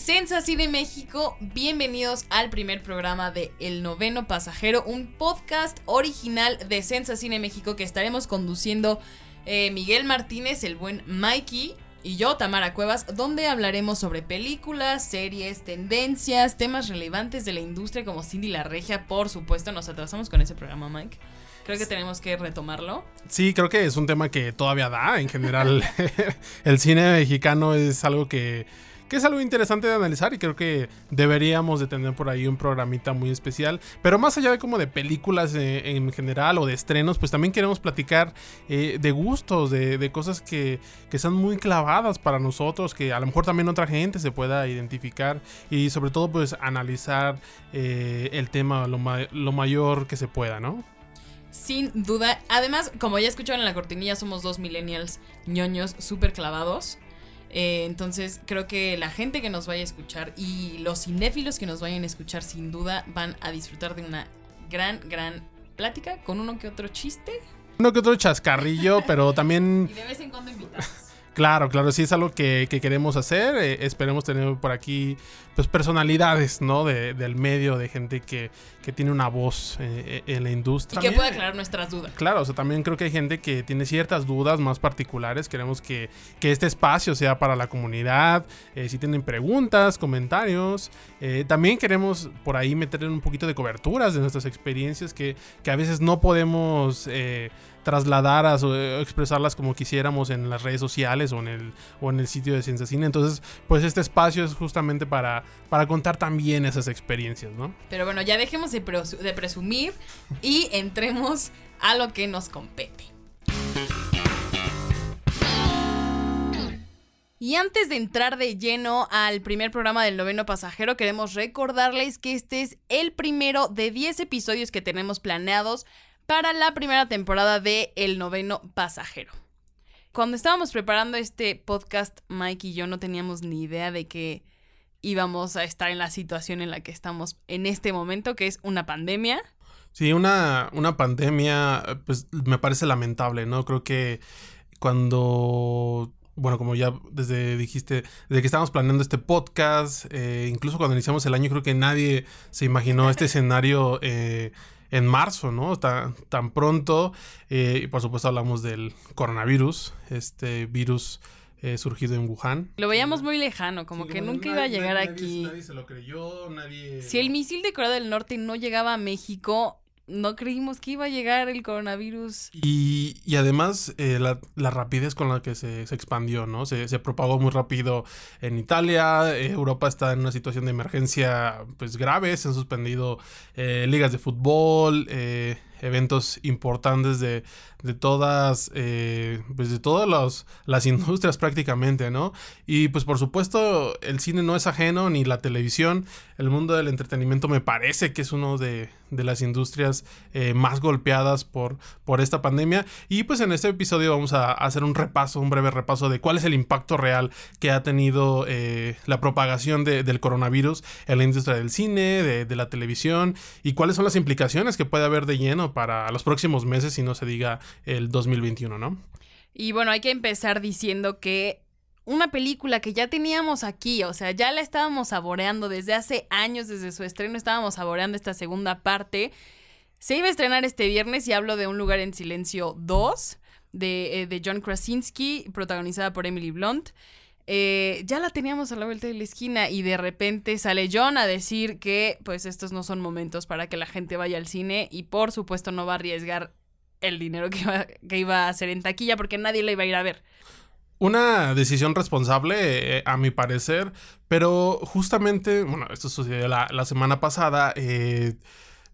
De Sensa Cine México, bienvenidos al primer programa de El Noveno Pasajero, un podcast original de Sensa Cine México que estaremos conduciendo eh, Miguel Martínez, el buen Mikey, y yo, Tamara Cuevas, donde hablaremos sobre películas, series, tendencias, temas relevantes de la industria como Cindy la Regia, por supuesto. Nos atrasamos con ese programa, Mike. Creo que tenemos que retomarlo. Sí, creo que es un tema que todavía da. En general, el cine mexicano es algo que que es algo interesante de analizar y creo que deberíamos de tener por ahí un programita muy especial. Pero más allá de como de películas eh, en general o de estrenos, pues también queremos platicar eh, de gustos, de, cosas que, que muy clavadas para nosotros, que a lo mejor también otra gente se pueda identificar y sobre todo pues analizar eh, el tema lo, lo mayor que se pueda, ¿no? Sin duda. Además, como ya escucharon en la cortinilla, somos dos millennials ñoños súper clavados. Eh, entonces creo que la gente que nos vaya a escuchar y los cinéfilos que nos vayan a escuchar sin duda van a disfrutar de una gran, gran plática con uno que otro chiste. Uno que otro chascarrillo, pero también... y de vez en cuando invitados. Claro, claro, sí es algo que, queremos hacer. Eh, esperemos tener por aquí pues personalidades, ¿no? De, del medio, de gente que, que tiene una voz eh, en la industria. Y que pueda aclarar nuestras dudas. Claro, o sea, también creo que hay gente que tiene ciertas dudas más particulares. Queremos que, que este espacio sea para la comunidad. Eh, si tienen preguntas, comentarios. también queremos por ahí meterle un poquito de coberturas de nuestras experiencias que, que a veces no podemos trasladadas o eh, expresarlas como quisiéramos en las redes sociales o en el, o en el sitio de Ciencia Cine. Entonces, pues este espacio es justamente para, para contar también esas experiencias, ¿no? Pero bueno, ya dejemos de, presumir y entremos a lo que nos compete. Y antes de entrar de lleno al primer programa del noveno pasajero, queremos recordarles que este es el primero de 10 episodios que tenemos planeados para la primera temporada de El noveno pasajero. Cuando estábamos preparando este podcast, Mike y yo no teníamos ni idea de que íbamos a estar en la situación en la que estamos en este momento, que es una pandemia. Sí, una, una pandemia, pues me parece lamentable, ¿no? Creo que cuando bueno, como ya desde dijiste, desde que estábamos planeando este podcast, eh, incluso cuando iniciamos el año, creo que nadie se imaginó este escenario eh, en marzo, ¿no? Tan, tan pronto. Eh, y por supuesto hablamos del coronavirus, este virus eh, surgido en Wuhan. Lo veíamos muy lejano, como que nunca iba a llegar aquí. Nadie se lo creyó, nadie... Si el misil de Corea del Norte no llegaba a México, no creímos que iba a llegar el coronavirus. Y, y además eh, la, la, rapidez con la que se, se expandió, ¿no? Se, se, propagó muy rápido en Italia, eh, Europa está en una situación de emergencia pues grave, se han suspendido eh, ligas de fútbol, eventos importantes de, de todas, eh, pues de todas las industrias prácticamente, ¿no? Y pues por supuesto el cine no es ajeno, ni la televisión, el mundo del entretenimiento me parece que es uno de, de las industrias eh, más golpeadas por, por esta pandemia. Y pues en este episodio vamos a, hacer un repaso, un breve repaso de cuál es el impacto real que ha tenido eh, la propagación del coronavirus en la industria del cine, de, de la televisión, y cuáles son las implicaciones que puede haber de lleno para los próximos meses, si no se diga el 2021, ¿no? Y bueno, hay que empezar diciendo que una película que ya teníamos aquí, o sea, ya la estábamos saboreando desde hace años, desde su estreno estábamos saboreando esta segunda parte. Se iba a estrenar este viernes y hablo de Un lugar en silencio 2 de, eh, de John Krasinski, protagonizada por Emily Blunt. Eh, ya la teníamos a la vuelta de la esquina y de repente sale John a decir que pues estos no son momentos para que la gente vaya al cine y por supuesto no va a arriesgar el dinero que iba, que iba a hacer en taquilla porque nadie la iba a ir a ver. Una decisión responsable, eh, a mi parecer, pero justamente, bueno, esto sucedió la, semana pasada, eh,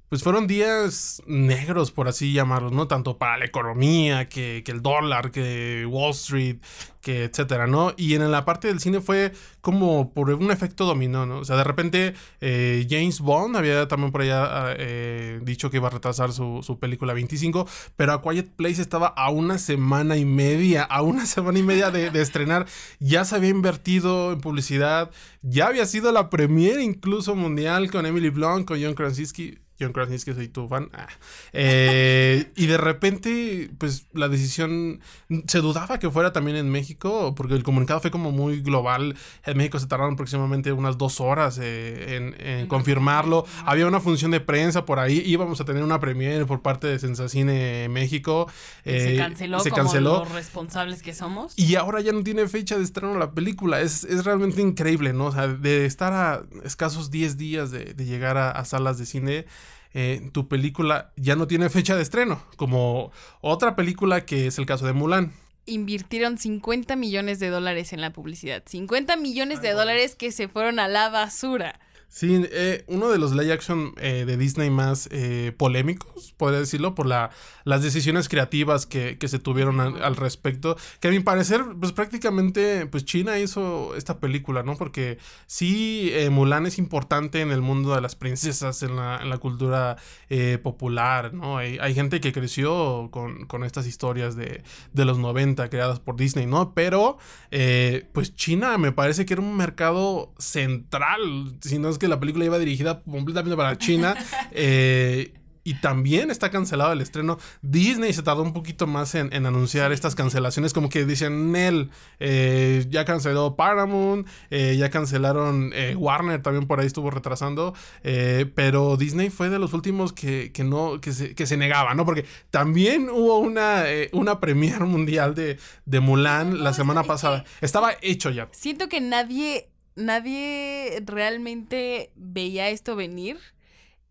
pues fueron días negros, por así llamarlos, ¿no? Tanto para la economía, que, que, el dólar, que Wall Street, que etcétera, ¿no? Y en la parte del cine fue como por un efecto dominó, ¿no? O sea, de repente eh, James Bond había también por allá eh, dicho que iba a retrasar su, su, película 25, pero A Quiet Place estaba a una semana y media, a una semana y media de, de estrenar. Ya se había invertido en publicidad, ya había sido la premiere incluso mundial con Emily Blunt, con John Krasinski John Krasinski, soy tu fan. Ah. Eh, y de repente, pues la decisión se dudaba que fuera también en México, porque el comunicado fue como muy global. En México se tardaron aproximadamente unas dos horas eh, en, confirmarlo. Había una función de prensa por ahí, íbamos a tener una premiere por parte de Sensacine México. se eh, canceló, se canceló. los responsables que somos. Y ahora ya no tiene fecha de estreno la película. Es, es realmente increíble, ¿no? O sea, de estar a escasos 10 días de, llegar a salas de cine eh, tu película ya no tiene fecha de estreno, como otra película que es el caso de Mulan. Invirtieron 50 millones de dólares en la publicidad. 50 millones de dólares que se fueron a la basura. Sí, eh, uno de los live action eh, de Disney más eh, polémicos, podría decirlo, por la, las decisiones creativas que, que se tuvieron al respecto. Que a mi parecer, pues prácticamente, pues China hizo esta película, ¿no? Porque sí, Mulan es importante en el mundo de las princesas, en la, en la cultura popular, ¿no? Hay, hay, gente que creció con, con estas historias de, de, los 90 creadas por Disney, ¿no? Pero, pues China me parece que era un mercado central, si no que la película iba dirigida completamente para China. Eh, y también está cancelado el estreno. Disney se tardó un poquito más en, anunciar estas cancelaciones, como que dicen, Nel, eh, ya canceló Paramount, eh, ya cancelaron Warner, también por ahí estuvo retrasando, pero Disney fue de los últimos que, no, que se, que se negaba, ¿no? Porque también hubo una, una premier mundial de, de Mulan la semana pasada. Estaba hecho ya. Siento que nadie nadie realmente veía esto venir.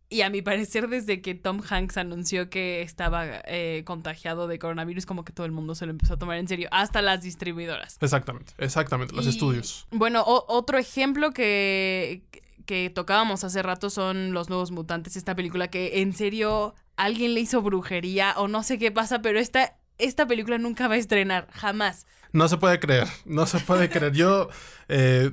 Y a mi parecer, desde que Tom Hanks anunció que estaba eh, contagiado de coronavirus, como que todo el mundo se lo empezó a tomar en serio, hasta las distribuidoras. Exactamente, exactamente, los estudios. Bueno, otro ejemplo que, que tocábamos hace rato son Los Nuevos Mutantes, esta película que en serio alguien le hizo brujería o no sé qué pasa, pero esta, esta película nunca va a estrenar, jamás. No se puede creer, no se puede creer. Yo... Eh,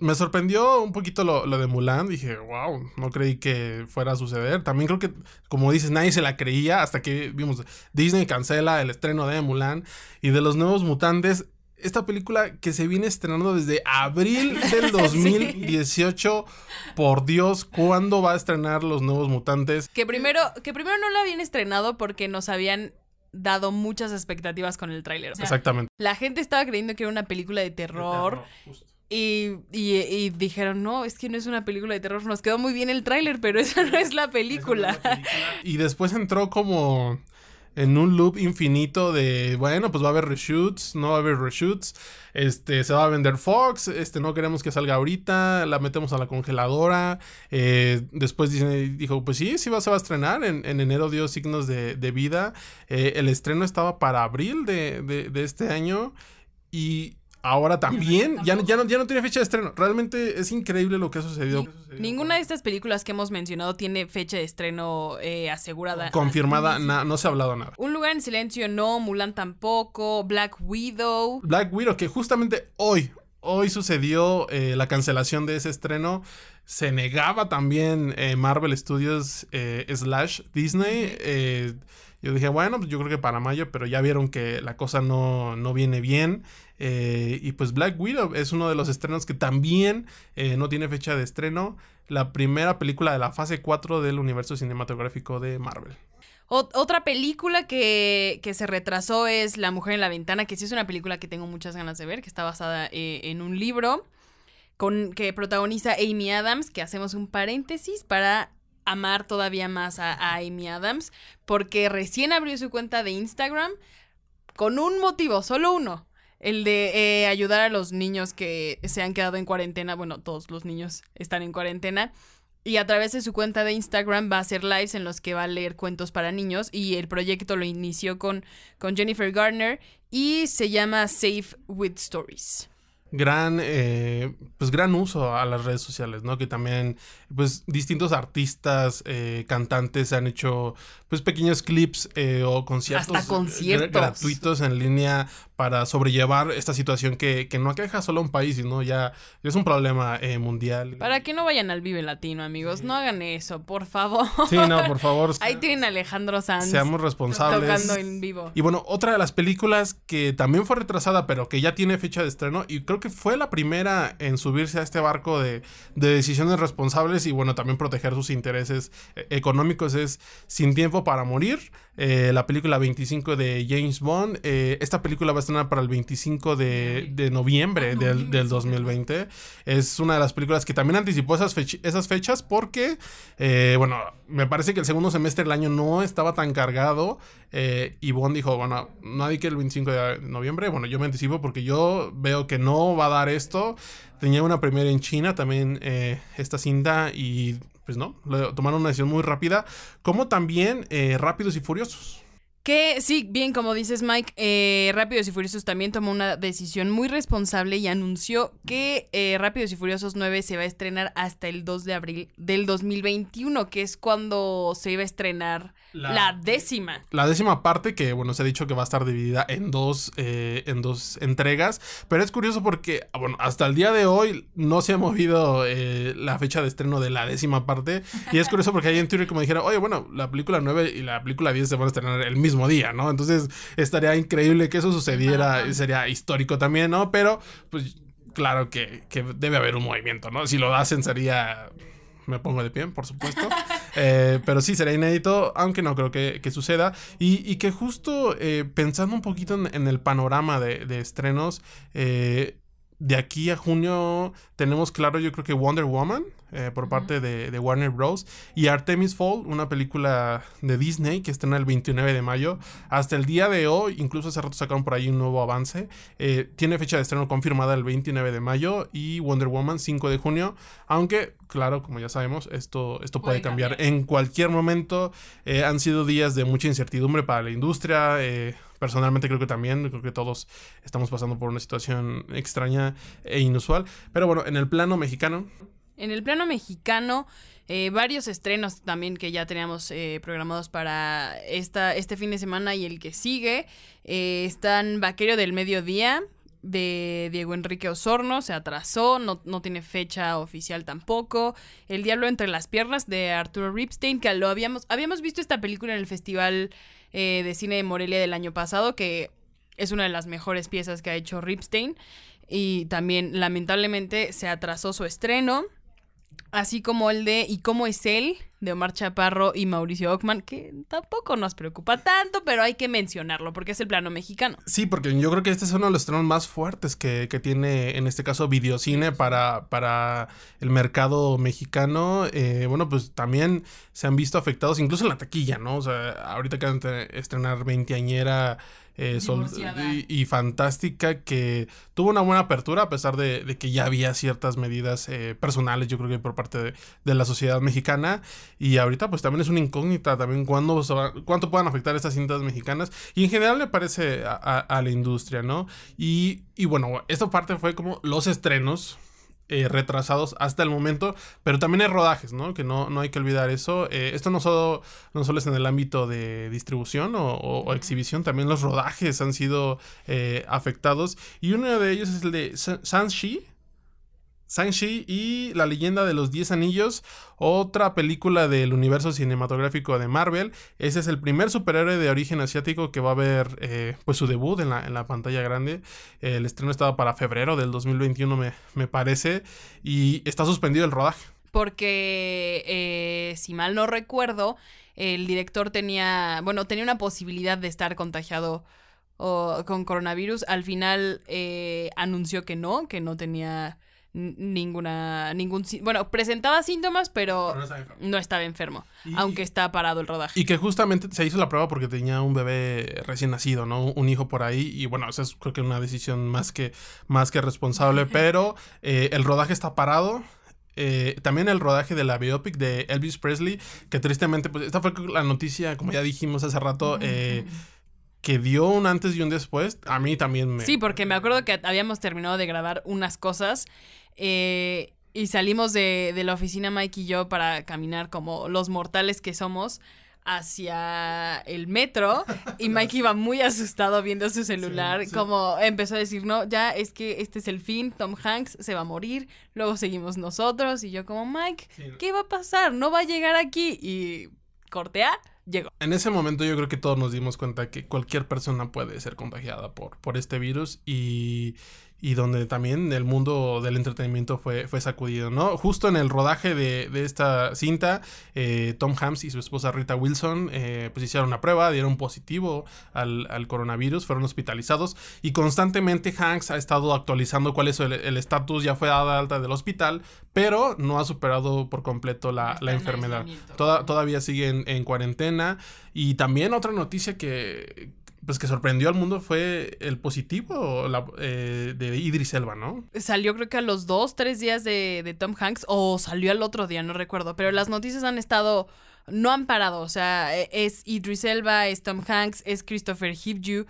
me sorprendió un poquito lo, de Mulan. Dije, wow, no creí que fuera a suceder. También creo que, como dices, nadie se la creía hasta que vimos Disney cancela el estreno de Mulan y de los nuevos mutantes. Esta película que se viene estrenando desde abril del 2018. Por Dios, ¿cuándo va a estrenar los nuevos mutantes? Que primero, que primero no la habían estrenado porque nos habían dado muchas expectativas con el tráiler. Exactamente. La gente estaba creyendo que era una película de terror. Y, y, dijeron, no, es que no es una película de terror. Nos quedó muy bien el tráiler, pero esa no es la película. y después entró como en un loop infinito de, bueno, pues va a haber reshoots, no va a haber reshoots, este, se va a vender Fox, este, no queremos que salga ahorita, la metemos a la congeladora, eh, después dijo, pues sí, sí va, se va a estrenar, en, enero dio signos de, vida, eh, el estreno estaba para abril de, de, de este año y ahora también ya, ya, no, ya no tiene fecha de estreno. Realmente es increíble lo que ha sucedido. Ninguna de estas películas que hemos mencionado tiene fecha de estreno eh, asegurada. Confirmada, no se ha hablado nada. Un lugar en silencio no, Mulan tampoco, Black Widow. Black Widow, que justamente hoy, hoy sucedió eh, la cancelación de ese estreno. Se negaba también eh, Marvel Studios slash Disney. Yo dije, bueno, pues yo creo que para mayo, pero ya vieron que la cosa no, no viene bien. Eh, y pues Black Widow es uno de los estrenos que también eh, no tiene fecha de estreno. La primera película de la fase 4 del universo cinematográfico de Marvel. otra película que, se retrasó es La Mujer en la Ventana, que sí es una película que tengo muchas ganas de ver, que está basada eh, en un libro con, que protagoniza Amy Adams, que hacemos un paréntesis para amar todavía más a, Amy Adams, porque recién abrió su cuenta de Instagram con un motivo, solo uno, el de eh, ayudar a los niños que se han quedado en cuarentena. Bueno, todos los niños están en cuarentena. Y a través de su cuenta de Instagram va a hacer lives en los que va a leer cuentos para niños. Y el proyecto lo inició con, con Jennifer Garner y se llama Safe with Stories. Gran, eh, pues gran uso a las redes sociales, ¿no? Que también, pues distintos artistas, eh, cantantes han hecho, pues pequeños clips eh, o conciertos, Hasta conciertos. gratuitos en línea para sobrellevar esta situación que, que no aqueja solo a un país, sino ya es un problema mundial. Para que no vayan al Vive Latino, amigos, no hagan eso, por favor. Sí, no, por favor. Ahí tienen a Alejandro Sanz. Seamos responsables. Tocando en vivo. Y bueno, otra de las películas que también fue retrasada, pero que ya tiene fecha de estreno, y creo que fue la primera en subirse a este barco de, decisiones responsables y bueno, también proteger sus intereses eh, económicos es Sin Tiempo para Morir, eh, la película 25 de James Bond. Eh, esta película va a estrenar para el 25 de, noviembre del, 2020. Es una de las películas que también anticipó esas, esas fechas porque, bueno, me parece que el segundo semestre del año no estaba tan cargado. y Bond dijo, bueno, nadie que el 25 de noviembre. Bueno, yo me anticipo porque yo veo que no va a dar esto. Tenía una primera en China también eh, esta cinta y pues no, tomaron una decisión muy rápida, como también eh, Rápidos y Furiosos. Que sí, bien, como dices Mike, eh, Rápidos y Furiosos también tomó una decisión muy responsable y anunció que eh, Rápidos y Furiosos 9 se va a estrenar hasta el 2 de abril del 2021, que es cuando se iba a estrenar la, décima. La décima parte que, bueno, se ha dicho que va a estar dividida en dos, eh, en dos entregas, pero es curioso porque, bueno, hasta el día de hoy no se ha movido la fecha de estreno de la décima parte y es curioso porque ahí en Twitter como dijeron, oye, bueno, la película 9 y la película 10 se van a estrenar el mismo mismo día, ¿no? Entonces estaría increíble que eso sucediera, sería histórico también, ¿no? Pero pues claro que, debe haber un movimiento, ¿no? Si lo hacen sería me pongo de pie, por supuesto. Eh, pero sí, sería inédito, aunque no creo que, suceda. Y, que justo eh, pensando un poquito en, el panorama de, estrenos, eh, de aquí a junio tenemos claro, yo creo que Wonder Woman. Eh, por parte de, Warner Bros. Y Artemis Fall, una película de Disney que estrena el 29 de mayo. Hasta el día de hoy, incluso hace rato sacaron por ahí un nuevo avance. Eh, tiene fecha de estreno confirmada el 29 de mayo y Wonder Woman 5 de junio. Aunque, claro, como ya sabemos, esto, esto puede, cambiar. en cualquier momento. Eh, han sido días de mucha incertidumbre para la industria. Personalmente creo que también, creo que todos estamos pasando por una situación extraña e inusual. Pero bueno, en el plano mexicano, en el plano mexicano, eh, varios estrenos también que ya teníamos eh, programados para esta, este fin de semana y el que sigue. Eh, están Vaquero del Mediodía de Diego Enrique Osorno, se atrasó, no, no, tiene fecha oficial tampoco. El Diablo entre las piernas de Arturo Ripstein, que lo habíamos, habíamos visto esta película en el Festival de Cine de Morelia del año pasado, que es una de las mejores piezas que ha hecho Ripstein. Y también, lamentablemente, se atrasó su estreno así como el de ¿Y cómo es él? de Omar Chaparro y Mauricio Ockman, que tampoco nos preocupa tanto, pero hay que mencionarlo porque es el plano mexicano. Sí, porque yo creo que este es uno de los estrenos más fuertes que, tiene en este caso videocine para, para el mercado mexicano. Eh, bueno, pues también se han visto afectados, incluso en la taquilla, ¿no? O sea, ahorita acaban de estrenar Veinteañera eh, y, fantástica que tuvo una buena apertura a pesar de, que ya había ciertas medidas eh, personales yo creo que por parte de, la sociedad mexicana. Y ahorita pues también es una incógnita también cuándo cuánto puedan afectar estas cintas mexicanas. Y en general le parece a, la industria no y, y bueno esta parte fue como los estrenos eh, retrasados hasta el momento, pero también hay rodajes, ¿no? Que no, no hay que olvidar eso. Eh, esto no solo, no solo es en el ámbito de distribución o, exhibición, también los rodajes han sido eh, afectados. Y uno de ellos es el de Sanshi, Shang-Chi y La leyenda de los Diez Anillos, otra película del universo cinematográfico de Marvel. Ese es el primer superhéroe de origen asiático que va a ver eh, pues su debut en la, pantalla grande. el estreno estaba para febrero del 2021 me, me parece y está suspendido el rodaje. Porque, eh, si mal no recuerdo, el director tenía, bueno, tenía una posibilidad de estar contagiado con coronavirus. Al final eh, anunció que no, que no tenía ninguna ningún bueno presentaba síntomas pero no estaba enfermo, aunque está parado el rodaje. y que justamente se hizo la prueba porque tenía un bebé recién nacido no un hijo por ahí y bueno esa es creo que una decisión más que más que responsable pero eh, el rodaje está parado eh, también el rodaje de la biopic de Elvis Presley que tristemente pues esta fue la noticia como ya dijimos hace rato eh, que dio un antes y un después, a mí también me... Sí, porque me acuerdo que habíamos terminado de grabar unas cosas eh, y salimos de, de la oficina Mike y yo para caminar como los mortales que somos hacia el metro y Mike iba muy asustado viendo su celular, como empezó a decir, no, ya es que este es el fin, Tom Hanks se va a morir, luego seguimos nosotros y yo como, Mike, ¿qué va a pasar? No va a llegar aquí y cortea. Llegó. En ese momento yo creo que todos nos dimos cuenta que cualquier persona puede ser contagiada por, por este virus y, y donde también el mundo del entretenimiento fue, fue sacudido, ¿no? Justo en el rodaje de, de esta cinta, eh, Tom Hanks y su esposa Rita Wilson eh, pues hicieron una prueba, dieron positivo al, al coronavirus, fueron hospitalizados y constantemente Hanks ha estado actualizando cuál es el estatus, ya fue dada alta del hospital, pero no ha superado por completo la, la enfermedad. Toda, todavía sigue en, en cuarentena y también otra noticia que, pues que sorprendió al mundo fue el positivo eh, de Idris Elba, ¿no? Salió creo que a los dos, tres días de, de, Tom Hanks o salió al otro día, no recuerdo, pero las noticias han estado, no han parado, o sea, e, es Idris Elba, es Tom Hanks, es Christopher Hivju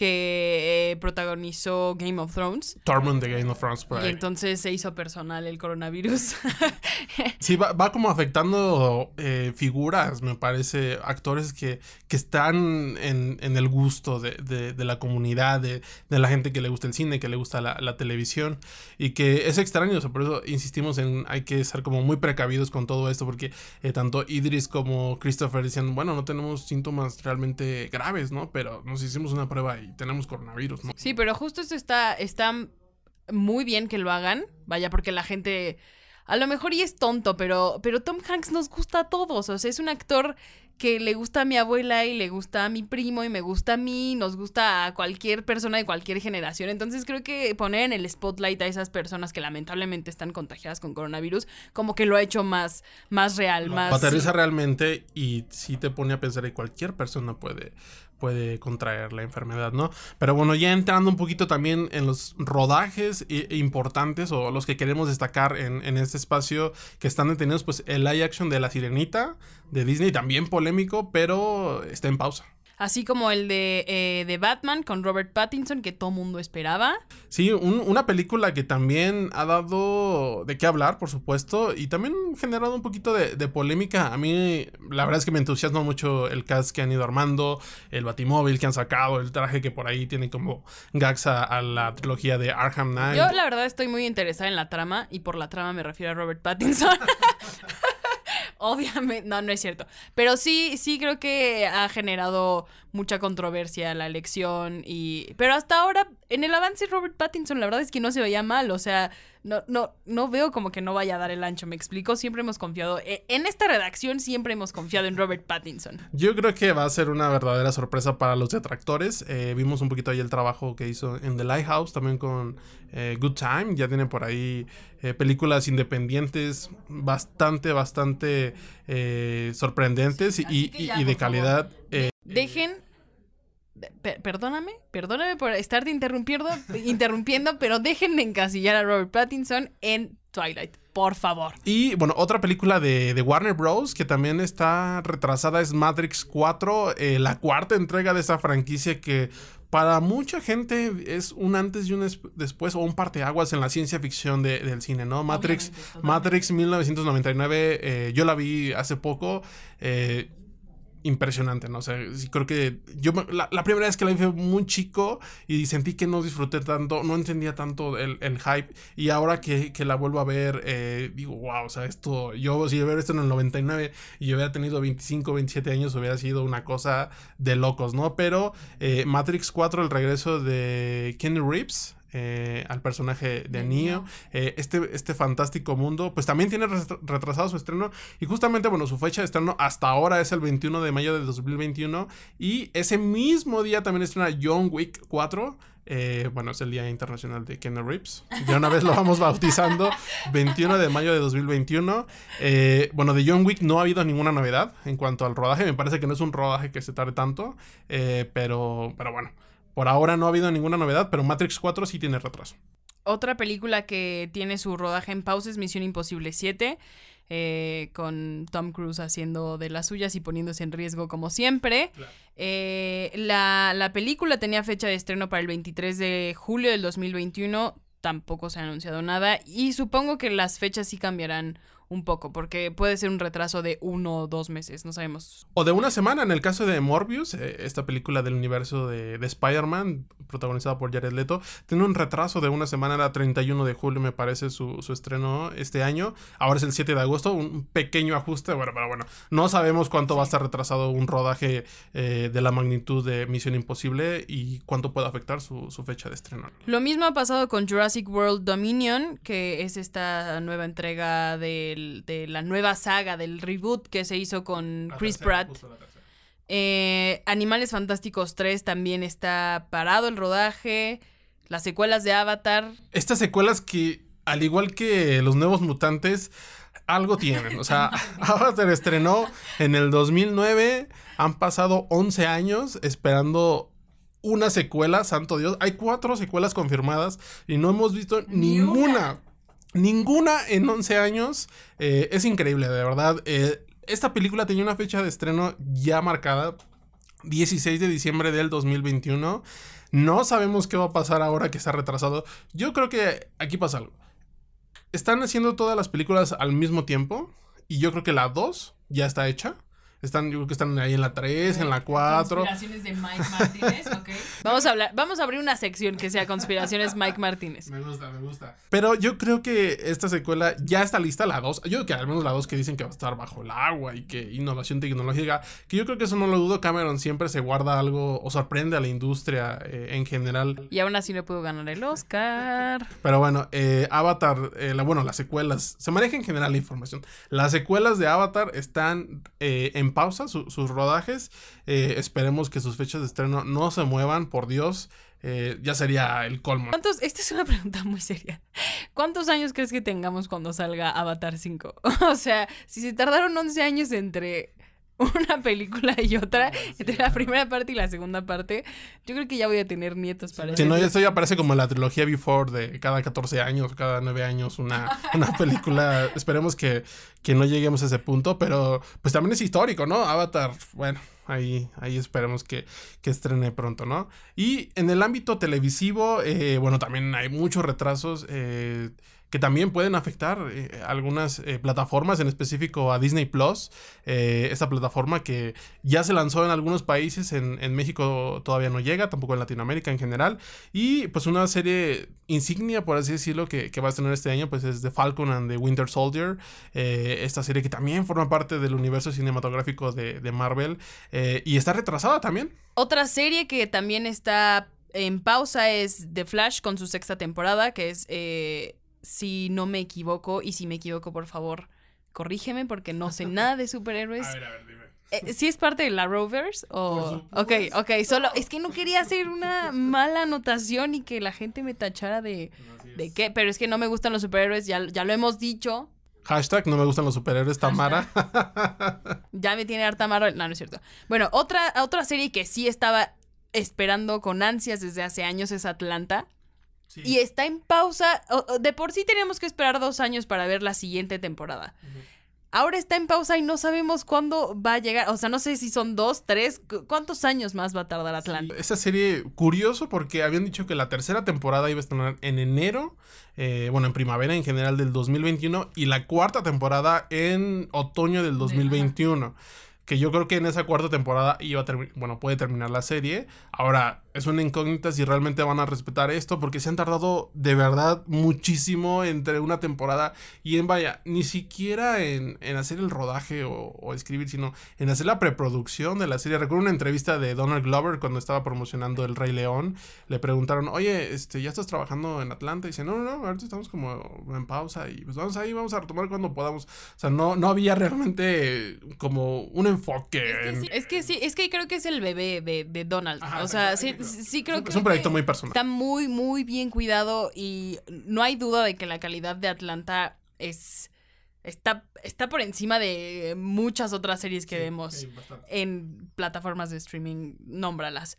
que eh, protagonizó Game of Thrones. Tormund de Game of Thrones, Y entonces se hizo personal el coronavirus. sí, va, va, como afectando eh, figuras, me parece, actores que, que están en, en el gusto de, de, de la comunidad, de, de, la gente que le gusta el cine, que le gusta la, la televisión, y que es extraño, o sea, por eso insistimos en hay que ser como muy precavidos con todo esto, porque eh, tanto Idris como Christopher dicen, bueno, no tenemos síntomas realmente graves, ¿no? Pero nos hicimos una prueba y tenemos coronavirus, ¿no? Sí, pero justo esto está, está muy bien que lo hagan, vaya, porque la gente... A lo mejor y es tonto, pero, pero Tom Hanks nos gusta a todos. O sea, es un actor que le gusta a mi abuela y le gusta a mi primo y me gusta a mí, nos gusta a cualquier persona de cualquier generación. Entonces creo que poner en el spotlight a esas personas que lamentablemente están contagiadas con coronavirus, como que lo ha hecho más, más real, Lo más... Aterriza realmente y sí te pone a pensar que cualquier persona puede, puede contraer la enfermedad, ¿no? Pero bueno, ya entrando un poquito también en los rodajes importantes o los que queremos destacar en, en este espacio que están detenidos, pues el live action de La Sirenita de Disney, también polémico, pero está en pausa. Así como el de, eh, de Batman con Robert Pattinson, que todo mundo esperaba. Sí, un, una película que también ha dado de qué hablar, por supuesto, y también generado un poquito de, de, polémica. A mí, la verdad es que me entusiasma mucho el cast que han ido armando, el batimóvil que han sacado, el traje que por ahí tiene como gags a, a la trilogía de Arkham Knight. Yo, la verdad, estoy muy interesada en la trama, y por la trama me refiero a Robert Pattinson. Obviamente, no, no es cierto. Pero sí, sí creo que ha generado mucha controversia la elección y... Pero hasta ahora, en el avance Robert Pattinson, la verdad es que no se veía mal, o sea, no, no, no veo como que no vaya a dar el ancho, me explico, siempre hemos confiado, e, en esta redacción siempre hemos confiado en Robert Pattinson. Yo creo que va a ser una verdadera sorpresa para los detractores, eh, vimos un poquito ahí el trabajo que hizo en The Lighthouse, también con eh, Good Time, ya tiene por ahí eh, películas independientes bastante, bastante eh, sorprendentes y, y, y, de calidad. Dejen perdóname, perdóname por estarte interrumpiendo, interrumpiendo, pero dejen de encasillar a Robert Pattinson en Twilight, por favor. Y bueno, otra película de, de Warner Bros. que también está retrasada es Matrix 4, eh, la cuarta entrega de esa franquicia que para mucha gente es un antes y un después o un parteaguas en la ciencia ficción de, del cine, ¿no? Matrix, Matrix 1999, eh, yo la vi hace poco. Eh, impresionante, ¿no? O sea, creo que yo la, primera vez que la vi fue muy chico y sentí que no disfruté tanto, no entendía tanto el, el hype y ahora que, que, la vuelvo a ver, eh, digo, wow, o sea, esto, yo si hubiera esto en el 99 y yo hubiera tenido 25, 27 años hubiera sido una cosa de locos, ¿no? Pero eh, Matrix 4, el regreso de Kenny Reeves, eh, al personaje de Neo. Eh, este, este fantástico mundo, pues también tiene retrasado su estreno. Y justamente, bueno, su fecha de estreno hasta ahora es el 21 de mayo de 2021. Y ese mismo día también estrena John Wick 4. Eh, bueno, es el Día Internacional de Keanu Reeves. Ya una vez lo vamos bautizando. 21 de mayo de 2021. Eh, bueno, de John Wick no ha habido ninguna novedad en cuanto al rodaje. Me parece que no es un rodaje que se tarde tanto. Eh, pero, pero bueno. Por ahora no ha habido ninguna novedad, pero Matrix 4 sí tiene retraso. Otra película que tiene su rodaje en pausa es Misión Imposible 7. eh, con Tom Cruise haciendo de las suyas y poniéndose en riesgo como siempre. Eh, la, la película tenía fecha de estreno para el 23 de julio del 2021, tampoco se ha anunciado nada y supongo que las fechas sí cambiarán un poco, porque puede ser un retraso de uno o dos meses, no sabemos. O de una semana, en el caso de Morbius, eh, esta película del universo de, de Spider-Man, protagonizada por Jared Leto, tiene un retraso de una semana, era 31 de julio, me parece, su, su estreno este año. Ahora es el 7 de agosto, un pequeño ajuste, bueno, pero bueno, no sabemos cuánto va a estar retrasado un rodaje eh, de la magnitud de Misión Imposible y cuánto puede afectar su, su fecha de estreno. Lo mismo ha pasado con Jurassic World Dominion, que es esta nueva entrega del de la nueva saga, del reboot que se hizo con Chris Pratt. Eh, Animales Fantásticos 3 también está parado el rodaje. Las secuelas de Avatar. Estas secuelas que, al igual que los nuevos mutantes, algo tienen. O sea, Avatar estrenó en el 2009. Han pasado 11 años esperando una secuela, santo Dios. Hay cuatro secuelas confirmadas y no hemos visto ninguna. Ninguna en 11 años. Eh, es increíble, de verdad. Eh, esta película tenía una fecha de estreno ya marcada. 16 de diciembre del 2021. No sabemos qué va a pasar ahora que está retrasado. Yo creo que aquí pasa algo. Están haciendo todas las películas al mismo tiempo. Y yo creo que la 2 ya está hecha. Están, yo creo que están ahí en la 3, en la 4. Conspiraciones de Mike Martínez, ok. Vamos a hablar, vamos a abrir una sección que sea conspiraciones Mike Martínez. Me gusta, me gusta. Pero yo creo que esta secuela ya está lista, la 2. Yo creo que al menos la 2 que dicen que va a estar bajo el agua y que innovación tecnológica. Que yo creo que eso no lo dudo. Cameron siempre se guarda algo o sorprende a la industria eh, en general. Y aún así no pudo ganar el Oscar. Pero bueno, eh, Avatar, eh, la, bueno, las secuelas. Se maneja en general la información. Las secuelas de Avatar están eh, pausa sus rodajes. Eh, esperemos que sus fechas de estreno no se muevan, por Dios. Eh, ya sería el colmo. ¿Cuántos? Esta es una pregunta muy seria. ¿Cuántos años crees que tengamos cuando salga Avatar 5? o sea, si se tardaron 11 años entre una película y otra, entre la primera parte y la segunda parte, yo creo que ya voy a tener nietos para Si no, eso ya parece como la trilogía Before de cada 14 años, cada 9 años, una, una película. Esperemos que, que no lleguemos a ese punto, pero pues también es histórico, ¿no? Avatar, bueno, ahí, ahí esperemos que, que estrene pronto, ¿no? Y en el ámbito televisivo, eh, bueno, también hay muchos retrasos. Eh, que también pueden afectar eh, algunas eh, plataformas, en específico a Disney Plus, eh, esta plataforma que ya se lanzó en algunos países, en, México todavía no llega, tampoco en Latinoamérica en general, y pues una serie insignia, por así decirlo, que, que va a tener este año, pues es The Falcon and the Winter Soldier, esta serie que también forma parte del universo cinematográfico de Marvel, y está retrasada también. Otra serie que también está en pausa es The Flash con su sexta temporada, que es si no me equivoco, y si me equivoco, por favor, corrígeme porque no sé nada de superhéroes. A ver, a ver, dime. Eh, ¿Sí es parte de la Rovers? O... Ok, ok, solo es que no quería hacer una mala anotación y que la gente me tachara de, de qué, pero es que no me gustan los superhéroes, ya, ya lo hemos dicho. Hashtag no me gustan los superhéroes, Tamara. ya me tiene harta Marvel. No, no es cierto. Bueno, otra, otra serie que sí estaba esperando con ansias desde hace años es Atlanta. Sí. Y está en pausa. De por sí teníamos que esperar dos años para ver la siguiente temporada. Uh -huh. Ahora está en pausa y no sabemos cuándo va a llegar. O sea, no sé si son dos, tres. ¿Cuántos años más va a tardar Atlanta? Sí, esa serie, curioso, porque habían dicho que la tercera temporada iba a estar en enero. Eh, bueno, en primavera en general del 2021. Y la cuarta temporada en otoño del 2021. Uh -huh que yo creo que en esa cuarta temporada iba a terminar, bueno, puede terminar la serie. Ahora, es una incógnita si realmente van a respetar esto, porque se han tardado de verdad muchísimo entre una temporada y en, vaya, ni siquiera en, en hacer el rodaje o, o, escribir, sino en hacer la preproducción de la serie. Recuerdo una entrevista de Donald Glover cuando estaba promocionando El Rey León. Le preguntaron, oye, este, ¿ya estás trabajando en Atlanta? Y dice, no, no, no, ahorita estamos como en pausa y pues vamos ahí, vamos a retomar cuando podamos. O sea, no, no había realmente como un enfoque. Es que, en... sí, es que sí, es que creo que es el bebé de, de Donald. Ajá, o sea, sí, sí creo es que... Es un proyecto muy personal. Está muy, muy bien cuidado y no hay duda de que la calidad de Atlanta es... Está, está por encima de muchas otras series que sí, vemos en plataformas de streaming, nómbralas.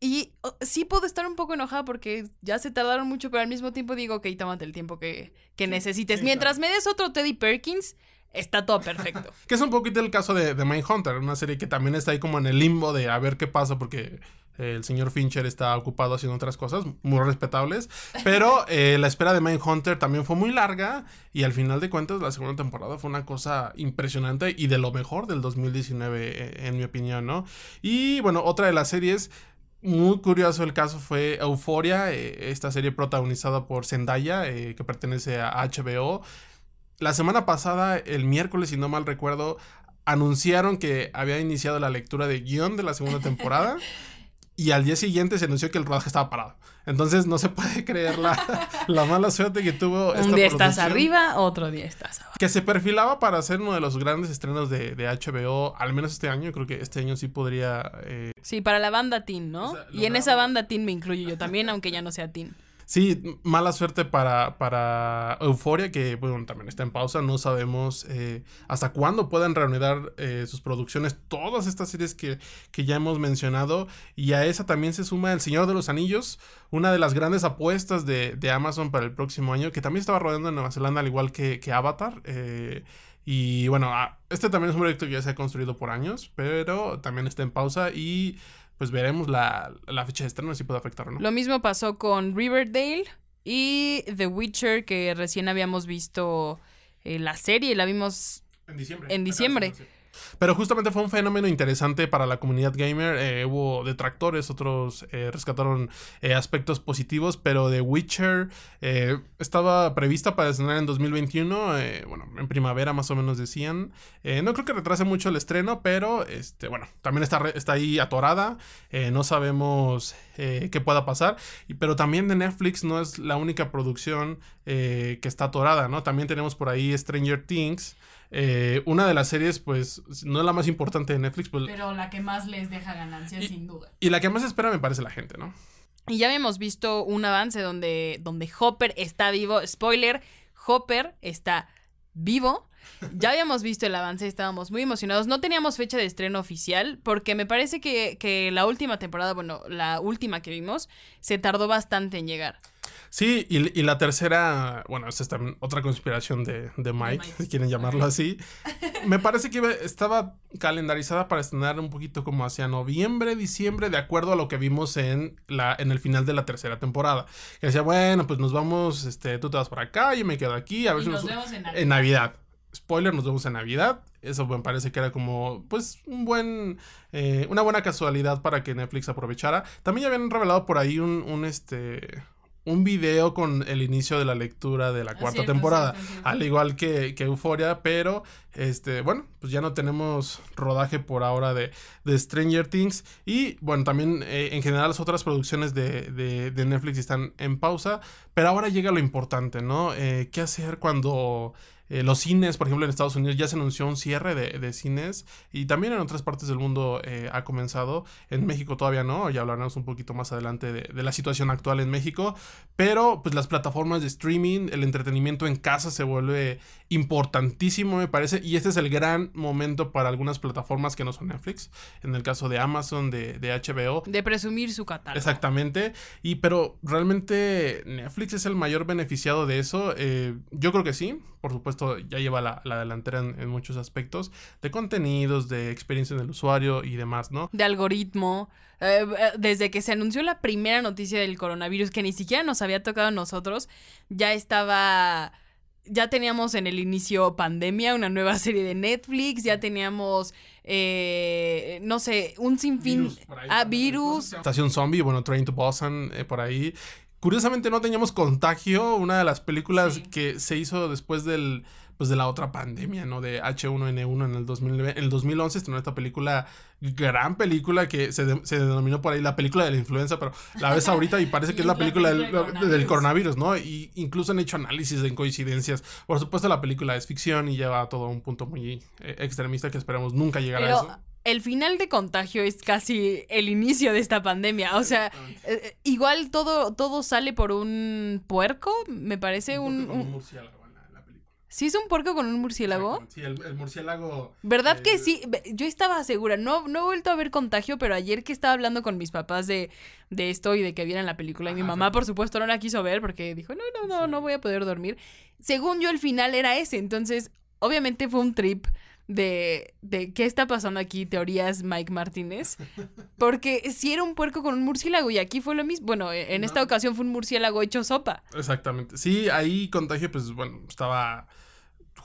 Y oh, sí puedo estar un poco enojada porque ya se tardaron mucho, pero al mismo tiempo digo, ok, tómate el tiempo que, que necesites. sí, Mientras me des otro Teddy Perkins, está todo perfecto. Que es un poquito el caso de, de Mindhunter, una serie que también está ahí como en el limbo de a ver qué pasa porque el señor Fincher está ocupado haciendo otras cosas muy respetables. Pero eh, la espera de Mindhunter también fue muy larga y al final de cuentas la segunda temporada fue una cosa impresionante y de lo mejor del 2019 eh, en mi opinión, ¿no? Y bueno, otra de las series muy curioso el caso fue Euphoria, eh, esta serie protagonizada por Zendaya, eh, que pertenece a HBO. La semana pasada, el miércoles, si no mal recuerdo, anunciaron que había iniciado la lectura de guion de la segunda temporada. Y al día siguiente se anunció que el rodaje estaba parado. Entonces no se puede creer la, la mala suerte que tuvo Un día estás arriba, otro día estás abajo. Que se perfilaba para ser uno de los grandes estrenos de, de HBO, al menos este año. Creo que este año sí podría eh, Sí, para la banda teen, ¿no? O sea, y en esa banda teen me incluyo yo también, aunque ya no sea teen. Sí, mala suerte para, para Euforia, que bueno, también está en pausa. No sabemos eh, hasta cuándo puedan reanudar eh, sus producciones, todas estas series que, que ya hemos mencionado. Y a esa también se suma El Señor de los Anillos, una de las grandes apuestas de, de Amazon para el próximo año, que también estaba rodando en Nueva Zelanda, al igual que, que Avatar. eh, y bueno, ah, este también es un proyecto que ya se ha construido por años, pero también está en pausa y pues veremos la, la fecha de estreno si puede afectar o no. Lo mismo pasó con Riverdale y The Witcher, que recién habíamos visto eh, la serie, la vimos En diciembre. En diciembre. Pero justamente fue un fenómeno interesante para la comunidad gamer. eh, hubo detractores, otros eh, rescataron eh, aspectos positivos, pero The Witcher estaba prevista para estrenar en 2021, eh, bueno, en primavera más o menos decían. No creo que retrase mucho el estreno, pero este, bueno, también está, está ahí atorada. no sabemos qué pueda pasar. Pero también de Netflix no es la única producción que está atorada, ¿no? También tenemos por ahí Stranger Things. Eh, una de las series, pues, no es la más importante de Netflix, pues, Pero la que más les deja ganancias, Y- sin duda. y la que más espera me parece la gente, ¿no? Y ya habíamos visto un avance donde, donde Hopper está vivo. Spoiler, Hopper está vivo. Ya habíamos visto el avance, estábamos muy emocionados. No teníamos fecha de estreno oficial porque me parece que, que la última temporada, bueno, la última que vimos, se tardó bastante en llegar. Sí, y, y la tercera, bueno, esta es también otra conspiración de, de Mike, Mike. si quieren llamarlo así. Me parece que estaba calendarizada para estrenar un poquito como hacia noviembre, diciembre, de acuerdo a lo que vimos en, la, en el final de la tercera temporada. Que decía, bueno, pues nos vamos, este, tú te vas para acá, yo me quedo aquí, a ver si nos, vemos en en Navidad. Spoiler, nos vemos en Navidad. Eso me parece que era como, pues, un buen, eh, una buena casualidad para que Netflix aprovechara. También ya habían revelado por ahí un, un este, un video con el inicio de la lectura de la cuarta cierto, temporada. cierto, cierto. Al igual que, que Euphoria, pero, este, bueno, pues ya no tenemos rodaje por ahora de, de Stranger Things. Y, bueno, también eh, en general las otras producciones de, de- de Netflix están en pausa. Pero ahora llega lo importante, ¿no? Eh, ¿Qué hacer cuando eh, los cines, por ejemplo, en Estados Unidos ya se anunció un cierre de, de cines y también en otras partes del mundo eh, ha comenzado. En México todavía no, ya hablaremos un poquito más adelante de, de la situación actual en México. Pero pues las plataformas de streaming, el entretenimiento en casa se vuelve importantísimo, me parece. Y este es el gran momento para algunas plataformas que no son Netflix. En el caso de Amazon, de, de HBO. De presumir su catálogo. Exactamente. Y pero realmente Netflix es el mayor beneficiado de eso. Eh, yo creo que sí. Por supuesto, ya lleva la, la delantera en, en muchos aspectos. De contenidos, de experiencia del usuario y demás, ¿no? de algoritmo. Eh, eh, desde que se anunció la primera noticia del coronavirus, que ni siquiera nos había tocado a nosotros, ya estaba. Ya teníamos en el inicio pandemia, una nueva serie de Netflix, ya teníamos, eh, no sé, un sinfín. Virus, por ahí ah, virus. Estación Zombie, bueno, Train to Busan, eh, por ahí. Curiosamente no teníamos Contagio, una de las películas Sí. que se hizo después del pues de la otra pandemia, ¿no? De H1N1 en el 2009, en el 2011 estrenó esta película, gran película que se, de- se denominó por ahí la película de la influenza, pero la ves ahorita y parece que es la película del, del coronavirus, ¿no? Y incluso han hecho análisis en coincidencias. Por supuesto la película es ficción y lleva a todo un punto muy eh, extremista que esperamos nunca llegar a eso. el final de contagio es casi el inicio de esta pandemia. O sea, eh, igual todo, todo sale por un puerco, me parece un- un, murciélago en la, en la película. ¿Sí es un puerco con un murciélago? Sí, el, murciélago. ¿Verdad que sí? Yo estaba segura. No, no he vuelto a ver contagio, pero ayer que estaba hablando con mis papás de, de esto y de que vieran la película, y mi mamá, por supuesto, no la quiso ver porque dijo: No, no, no, no voy a poder dormir. Según yo, el final era ese. Entonces, obviamente fue un trip de, de qué está pasando aquí, teorías Mike Martínez. Porque si era un puerco con un murciélago y aquí fue lo mismo. Bueno, en esta ocasión fue un murciélago hecho sopa. Exactamente. Sí, ahí contagio, pues bueno, estaba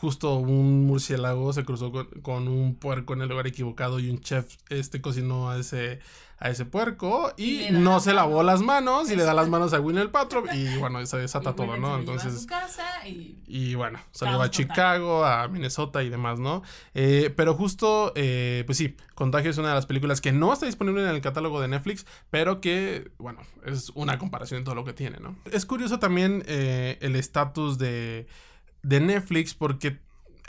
justo un murciélago se cruzó con, un puerco en el lugar equivocado y un chef este cocinó a ese a ese puerco y, no se lavó las manos y le da las manos a Winnie el y bueno, se desata todo, ¿no? Entonces y... bueno, salió a Chicago, a Minnesota y demás, ¿no? Eh, pero justo, eh, pues sí, Contagio es una de las películas que no está disponible en el catálogo de Netflix, pero que, bueno, es una comparación de todo lo que tiene, ¿no? Es curioso también eh, el estatus de de Netflix porque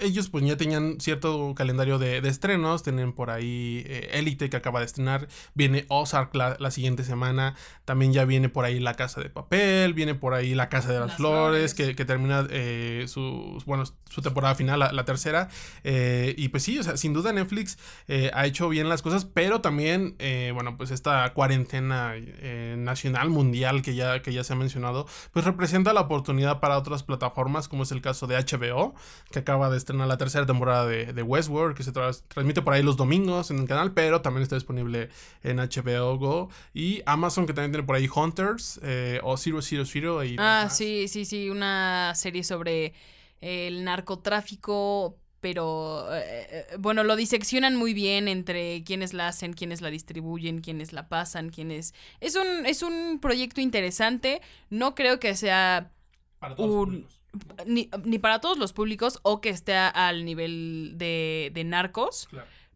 ellos pues ya tenían cierto calendario de, estrenos, tienen por ahí eh, Elite que acaba de estrenar, viene Ozark la, siguiente semana, también ya viene por ahí La Casa de Papel, viene por ahí La Casa de las, Flores, Que, termina eh, su, bueno, su temporada final, la, tercera, eh, y pues sí, o sea, sin duda Netflix ha hecho bien las cosas, pero también, bueno, pues esta cuarentena nacional, mundial que ya, que ya se ha mencionado, pues representa la oportunidad para otras plataformas, como es el caso de HBO, que acaba de estrena la tercera temporada de, Westworld, que se transmite por ahí los domingos en el canal, pero también está disponible en HBO Go. Y Amazon, que también tiene por ahí Hunters eh, o Zero Zero Zero. ah, sí, sí, sí, una serie sobre el narcotráfico pero eh, eh, bueno, lo diseccionan muy bien entre quienes la hacen, quienes la distribuyen, quienes la pasan, quienes... Es un, es un proyecto interesante, no creo que sea un ni, para todos los públicos o que esté al nivel de, de Narcos,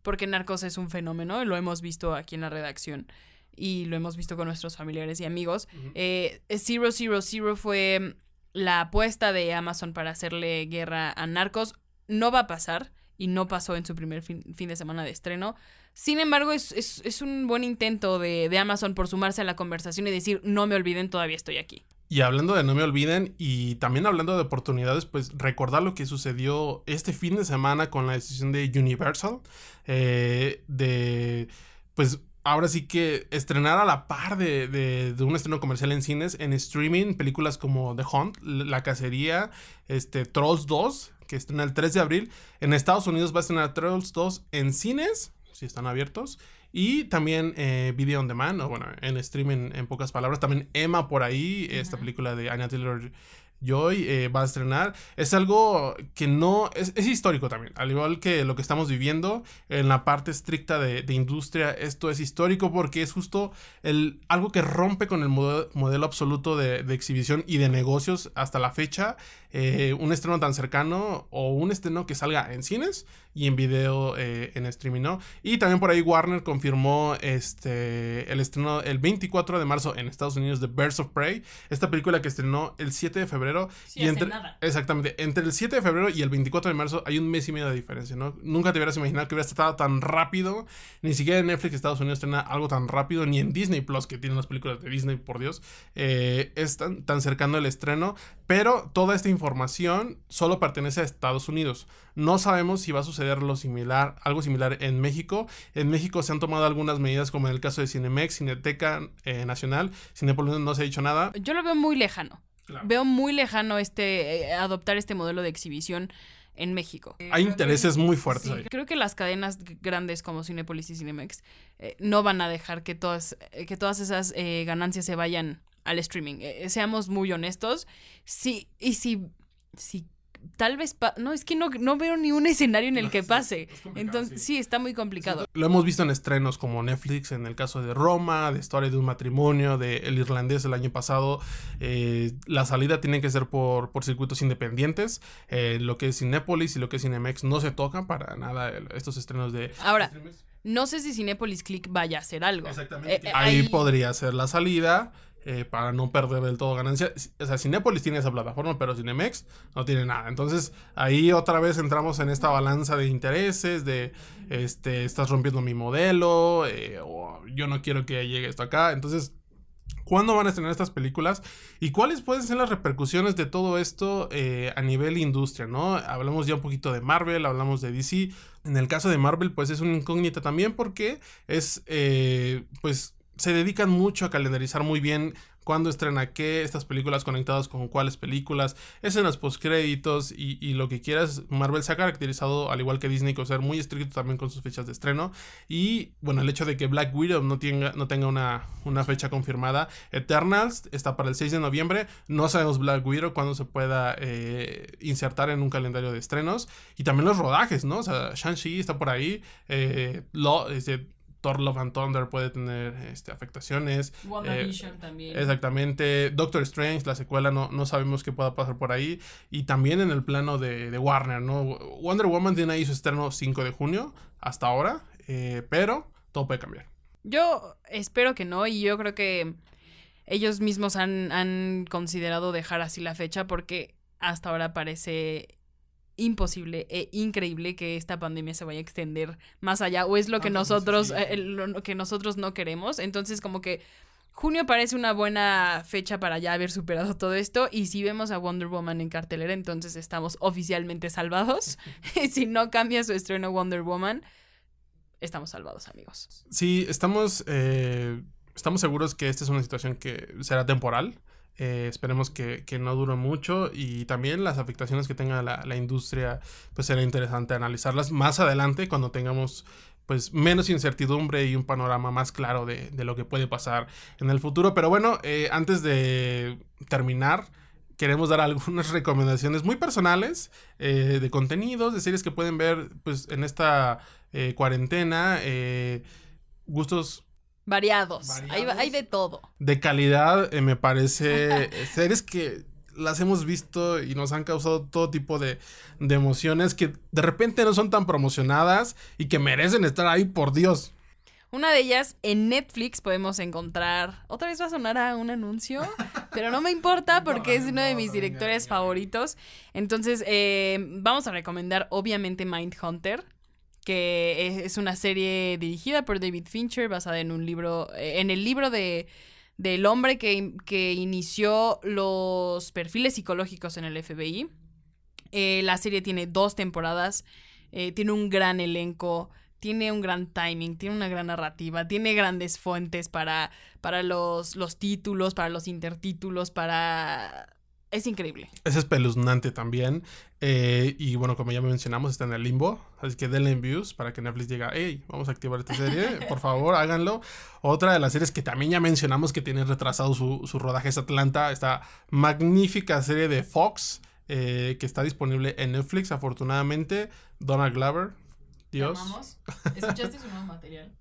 porque Narcos es un fenómeno, lo hemos visto aquí en la redacción y lo hemos visto con nuestros familiares y amigos. Eh, Zero Zero Zero fue la apuesta de Amazon para hacerle guerra a Narcos. No va a pasar y no pasó en su primer fin, de semana de estreno. Sin embargo, es, es, un buen intento de, de Amazon por sumarse a la conversación y decir, no me olviden, todavía estoy aquí. Y hablando de No me olviden y también hablando de oportunidades, pues recordar lo que sucedió este fin de semana con la decisión de Universal eh, de, pues ahora sí que estrenar a la par de, de, un estreno comercial en cines, en streaming, películas como The Hunt, La Cacería, este, Trolls 2, que estrena el 3 de abril. En Estados Unidos va a estrenar Trolls 2 en cines, si están abiertos. Y también eh, Video on Demand, o bueno, en streaming en pocas palabras. También Emma por ahí, esta película de Anya Taylor Joy eh, va a estrenar. Es algo que no. Es, histórico también. Al igual que lo que estamos viviendo en la parte estricta de, industria, esto es histórico porque es justo el, algo que rompe con el modelo, absoluto de, de, exhibición y de negocios hasta la fecha. Eh, un estreno tan cercano o un estreno que salga en cines y en video eh, en streaming, ¿no? Y también por ahí Warner confirmó este el estreno el 24 de marzo en Estados Unidos de Birds of Prey, esta película que estrenó el 7 de febrero y entre exactamente, entre el 7 de febrero y el 24 de marzo hay un mes y medio de diferencia, ¿no? Nunca te hubieras imaginado que hubiera estado tan rápido, ni siquiera en Netflix Estados Unidos estrena algo tan rápido, ni en Disney Plus que tiene las películas de Disney, por Dios, eh, es tan, tan cercano el estreno, pero toda esta información solo pertenece a Estados Unidos. No sabemos si va a suceder lo similar, algo similar en México. En México se han tomado algunas medidas, como en el caso de Cinemex, Cineteca eh, Nacional. Cinepolis no se ha dicho nada. Yo lo veo muy lejano. Veo muy lejano este eh, adoptar este modelo de exhibición en México. Hay intereses muy fuertes ahí. Creo que las cadenas grandes como Cinepolis y Cinemex eh, no van a dejar que todas, que todas esas ganancias se vayan al streaming. seamos muy honestos. Sí, y si, si tal vez no es que no, no, veo ni un escenario en el que pase. entonces sí. está muy complicado. Lo hemos visto en estrenos como Netflix en el caso de Roma de Historia de un matrimonio de El irlandés el año pasado. Eh, la salida tiene que ser por, por circuitos independientes. Eh, lo que es Cinepolis y lo que es Cinemex no se tocan para nada estos estrenos de ahora no sé si Cinepolis Click vaya a hacer algo. Exactamente eh, ahí podría ser la salida eh, para no perder del todo ganancia. O sea, Cinepolis tiene esa plataforma, pero Cinemex no tiene nada. Entonces, ahí otra vez entramos en esta balanza de intereses, de, este, estás rompiendo mi modelo, eh, o yo no quiero que llegue esto acá. Entonces, ¿Cuándo van a estrenar estas películas? ¿Y cuáles pueden ser las repercusiones de todo esto eh, a nivel industria, ¿no? Hablamos ya un poquito de Marvel, hablamos de DC. En el caso de Marvel, pues es una incógnita también porque es, pues, se dedican mucho a calendarizar muy bien cuándo estrena qué, estas películas conectadas con cuáles películas, escenas postcréditos y, y lo que quieras. Marvel se ha caracterizado, al igual que Disney, con ser muy estricto también con sus fechas de estreno. Y bueno, el hecho de que Black Widow no tenga, no tenga una, una fecha confirmada. Eternals está para el 6 de noviembre. No sabemos Black Widow cuándo se pueda eh, insertar en un calendario de estrenos. Y también los rodajes, ¿no? O sea, Shang-Chi está por ahí. Eh, lo, este, Thor Love and Thunder puede tener este, afectaciones. WandaVision eh, también. Exactamente. Doctor Strange, la secuela, no, no sabemos qué pueda pasar por ahí. Y también en el plano de, de Warner, ¿no? Wonder Woman tiene ahí su estreno 5 de junio, hasta ahora. Eh, pero todo puede cambiar. Yo espero que no, y yo creo que ellos mismos han, han considerado dejar así la fecha porque hasta ahora parece imposible e increíble que esta pandemia se vaya a extender más allá o es lo que nosotros eh, lo que nosotros no queremos. Entonces como que junio parece una buena fecha para ya haber superado todo esto y si vemos a Wonder Woman en cartelera entonces estamos oficialmente salvados. Y si no cambia su estreno Wonder Woman estamos salvados amigos. Sí estamos eh, estamos seguros que esta es una situación que será temporal eh, esperemos que, no dure mucho y también las afectaciones que tenga la, industria, pues será interesante analizarlas más adelante cuando tengamos pues menos incertidumbre y un panorama más claro de, lo que puede pasar en el futuro. Pero bueno, eh, antes de terminar, queremos dar algunas recomendaciones muy personales eh, de contenidos, de series que pueden ver pues en esta cuarentena. gustos Variados. Hay, de todo. De calidad, eh, me parece. series que las hemos visto y nos han causado todo tipo de, de, emociones que de repente no son tan promocionadas y que merecen estar ahí, por Dios. Una de ellas en Netflix podemos encontrar. Otra vez va a sonar a un anuncio, pero no me importa porque es uno de mis directores favoritos. Entonces, eh, vamos a recomendar, obviamente, Mindhunter que es una serie dirigida por David Fincher, basada en un libro, eh, en el libro de del hombre que, que inició los perfiles psicológicos en el FBI. Eh, la serie tiene dos temporadas, eh, tiene un gran elenco, tiene un gran timing, tiene una gran narrativa, tiene grandes fuentes para, para los, los títulos, para los intertítulos, para es increíble. Es espeluznante también. Y bueno, como ya mencionamos, está en el limbo. Así que denle views para que Netflix diga, hey, vamos a activar esta serie. Por favor, háganlo. Otra de las series que también ya mencionamos que tiene retrasado su, su rodaje es Atlanta. Esta magnífica serie de Fox eh, que está disponible en Netflix, afortunadamente. Donald Glover. Dios. ¿Escuchaste su nuevo material?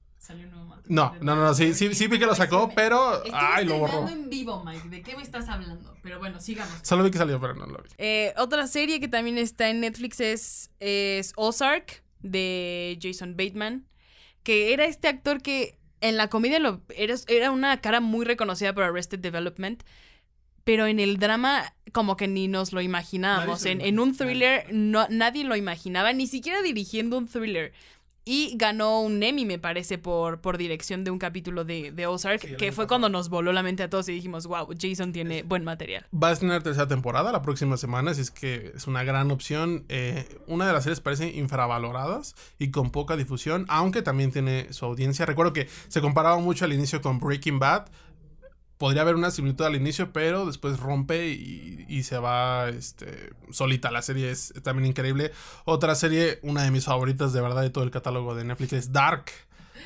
No, no, no, sí, sí, sí vi que lo sacó, pero. ay, lo borró. en vivo, Mike. ¿De qué me estás hablando? Pero bueno, sigamos. Solo vi que salió, pero no lo vi. Eh, otra serie que también está en Netflix es, es Ozark, de Jason Bateman. Que era este actor que en la comedia lo, era, era una cara muy reconocida por Arrested Development. Pero en el drama, como que ni nos lo imaginábamos. En, en, un thriller, no, nadie lo imaginaba, ni siquiera dirigiendo un thriller. Y ganó un Emmy, me parece, por, por dirección de un capítulo de, de Ozark, que fue cuando nos voló la mente a todos y dijimos, wow, Jason tiene buen material. Va a estrenar tercera temporada la próxima semana, así es que es una gran opción. Eh, una de las series parece infravaloradas y con poca difusión, aunque también tiene su audiencia. Recuerdo que se comparaba mucho al inicio con Breaking Bad, podría haber una similitud al inicio, pero después rompe y, se va este, solita. La serie es también increíble. Otra serie, una de mis favoritas de verdad de todo el catálogo de Netflix es Dark.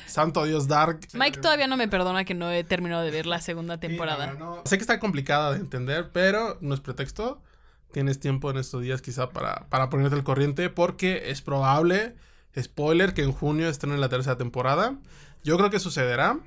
Santo Dios Dark. Mike todavía no me perdona que no he terminado de ver la segunda temporada. Sé que está complicada de entender, pero no es pretexto. Tienes tiempo en estos días quizá para, para ponerte al corriente porque es probable, spoiler, que en junio estén en la tercera temporada. Yo creo que sucederá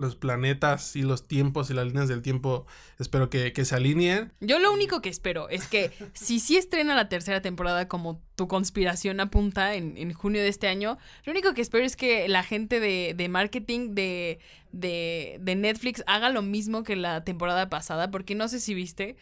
los planetas y los tiempos y las líneas del tiempo espero que, se alineen. Yo lo único que espero es que si sí estrena la tercera temporada como tu conspiración apunta en, junio de este año, lo único que espero es que la gente de, marketing de, de, de Netflix haga lo mismo que la temporada pasada, porque no sé si viste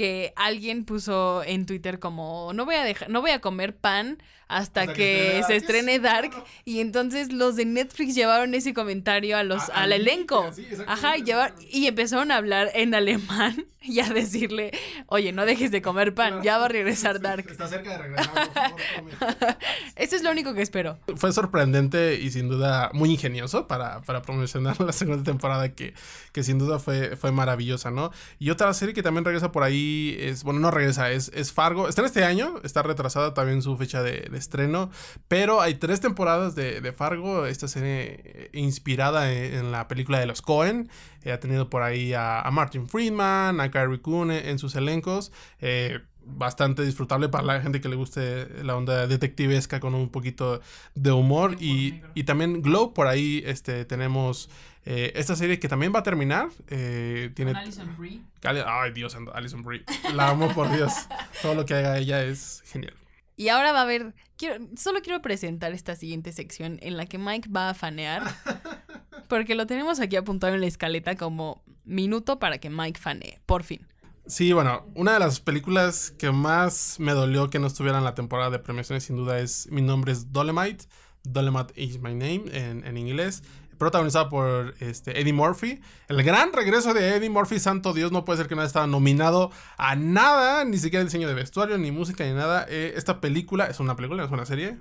que alguien puso en Twitter como no voy a dejar, no voy a comer pan hasta, que, se estrene Dark. Y entonces los de Netflix llevaron ese comentario a los, al elenco. Ajá, y, y empezaron a hablar en alemán y a decirle, oye, no dejes de comer pan, ya va a regresar Dark. Está cerca de regresar, por favor, Eso es lo único que espero. Fue sorprendente y sin duda muy ingenioso para, para promocionar la segunda temporada que, que sin duda fue, fue maravillosa, ¿no? Y otra serie que también regresa por ahí es, bueno, no regresa, es, es Fargo. Está en este año, está retrasada también su fecha de estreno, pero hay tres temporadas de, de Fargo, esta serie eh, inspirada en, la película de los Cohen, eh, ha tenido por ahí a, Martin Friedman, a Kyrie Coon en, sus elencos, eh, bastante disfrutable para la gente que le guste la onda detectivesca con un poquito de humor. Y, y también Glow por ahí este tenemos esta serie que también va a terminar tiene Alison Brie ay Dios Alison Brie la amo por Dios todo lo que haga ella es genial y ahora va a haber. Quiero, solo quiero presentar esta siguiente sección en la que Mike va a fanear. Porque lo tenemos aquí apuntado en la escaleta como minuto para que Mike fanee. Por fin. Sí, bueno, una de las películas que más me dolió que no estuviera en la temporada de premiaciones, sin duda, es Mi nombre es Dolemite. Dolemite is my name en, en inglés protagonizada por este, Eddie Murphy. El gran regreso de Eddie Murphy, santo Dios, no puede ser que no haya estado nominado a nada, ni siquiera diseño de vestuario, ni música, ni nada. Eh, esta película es una película, es una serie.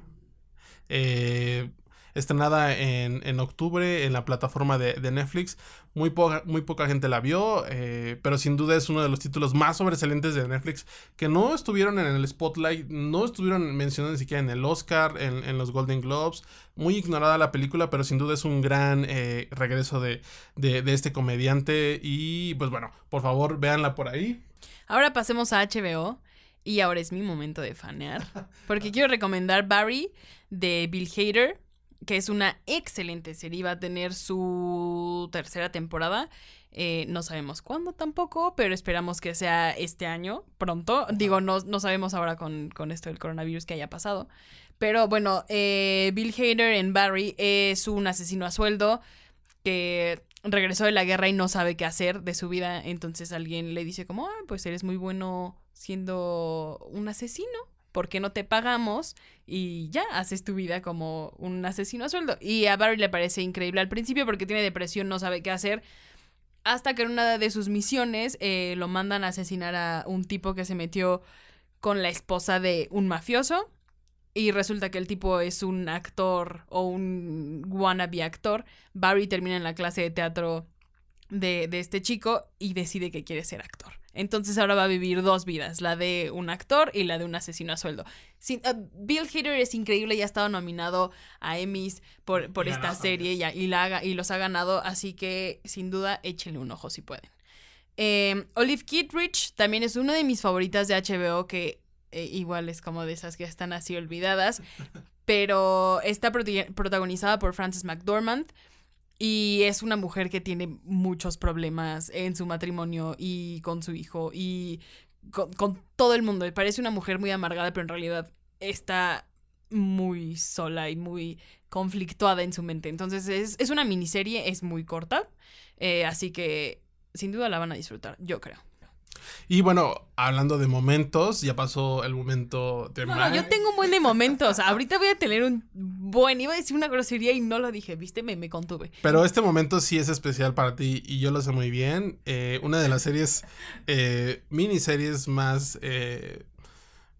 Eh, estrenada en, en, octubre en la plataforma de, de Netflix. Muy poca, muy poca gente la vio, eh, pero sin duda es uno de los títulos más sobresalientes de Netflix que no estuvieron en el spotlight, no estuvieron mencionados ni siquiera en el Oscar, en, en, los Golden Globes. Muy ignorada la película, pero sin duda es un gran eh, regreso de, de, de este comediante. Y pues bueno, por favor, véanla por ahí. Ahora pasemos a HBO. Y ahora es mi momento de fanear. Porque quiero recomendar Barry de Bill Hader que es una excelente serie. Va a tener su tercera temporada. Eh, no sabemos cuándo tampoco, pero esperamos que sea este año, pronto. Digo, no, no sabemos ahora con, esto del coronavirus que haya pasado. Pero bueno, eh, Bill Hader en Barry es un asesino a sueldo que regresó de la guerra y no sabe qué hacer de su vida. Entonces alguien le dice como, ah, pues eres muy bueno siendo un asesino. ¿Por qué no te pagamos? Y ya, haces tu vida como un asesino a sueldo. Y a Barry le parece increíble al principio porque tiene depresión, no sabe qué hacer. Hasta que en una de sus misiones eh, lo mandan a asesinar a un tipo que se metió con la esposa de un mafioso. Y resulta que el tipo es un actor o un wannabe actor. Barry termina en la clase de teatro de, de este chico y decide que quiere ser actor. Entonces ahora va a vivir dos vidas, la de un actor y la de un asesino a sueldo. Eh, Bill Hader es increíble, ya ha estado nominado a Emmys por, por esta serie y, y, la, y, los ha ganado, así que sin duda échenle un ojo si pueden. Eh, Olive Kittredge también es una de mis favoritas de HBO que eh, igual es como de esas que están así olvidadas, pero está protagonizada por Frances McDormand. Y es una mujer que tiene muchos problemas en su matrimonio y con su hijo y con, todo el mundo. Parece una mujer muy amargada, pero en realidad está muy sola y muy conflictuada en su mente. Entonces es, es una miniserie, es muy corta, eh, así que sin duda la van a disfrutar, yo creo. Y bueno, hablando de momentos, ya pasó el momento de no, yo tengo un buen de momentos. Ahorita voy a tener un buen. Iba a decir una grosería y no lo dije, ¿viste? Me, me contuve. Pero este momento sí es especial para ti y yo lo sé muy bien. Eh, una de las series, eh, miniseries más. Eh,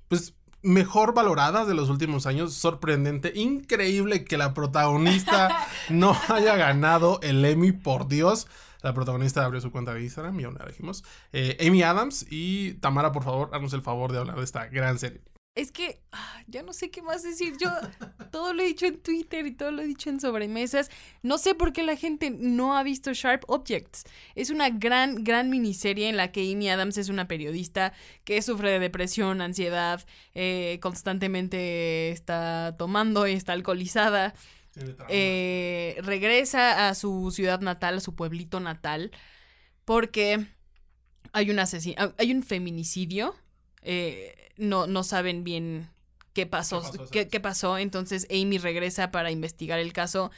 pues mejor valoradas de los últimos años. Sorprendente, increíble que la protagonista no haya ganado el Emmy, por Dios. La protagonista abrió su cuenta de Instagram y aún la dijimos. Eh, Amy Adams y Tamara, por favor, haznos el favor de hablar de esta gran serie. Es que ah, ya no sé qué más decir. Yo todo lo he dicho en Twitter y todo lo he dicho en sobremesas. No sé por qué la gente no ha visto Sharp Objects. Es una gran, gran miniserie en la que Amy Adams es una periodista que sufre de depresión, ansiedad, eh, constantemente está tomando y está alcoholizada. Eh, regresa a su ciudad natal, a su pueblito natal, porque hay un asesino, hay un feminicidio. Eh, no, no saben bien qué pasó, qué pasó, Entonces Amy regresa para investigar el caso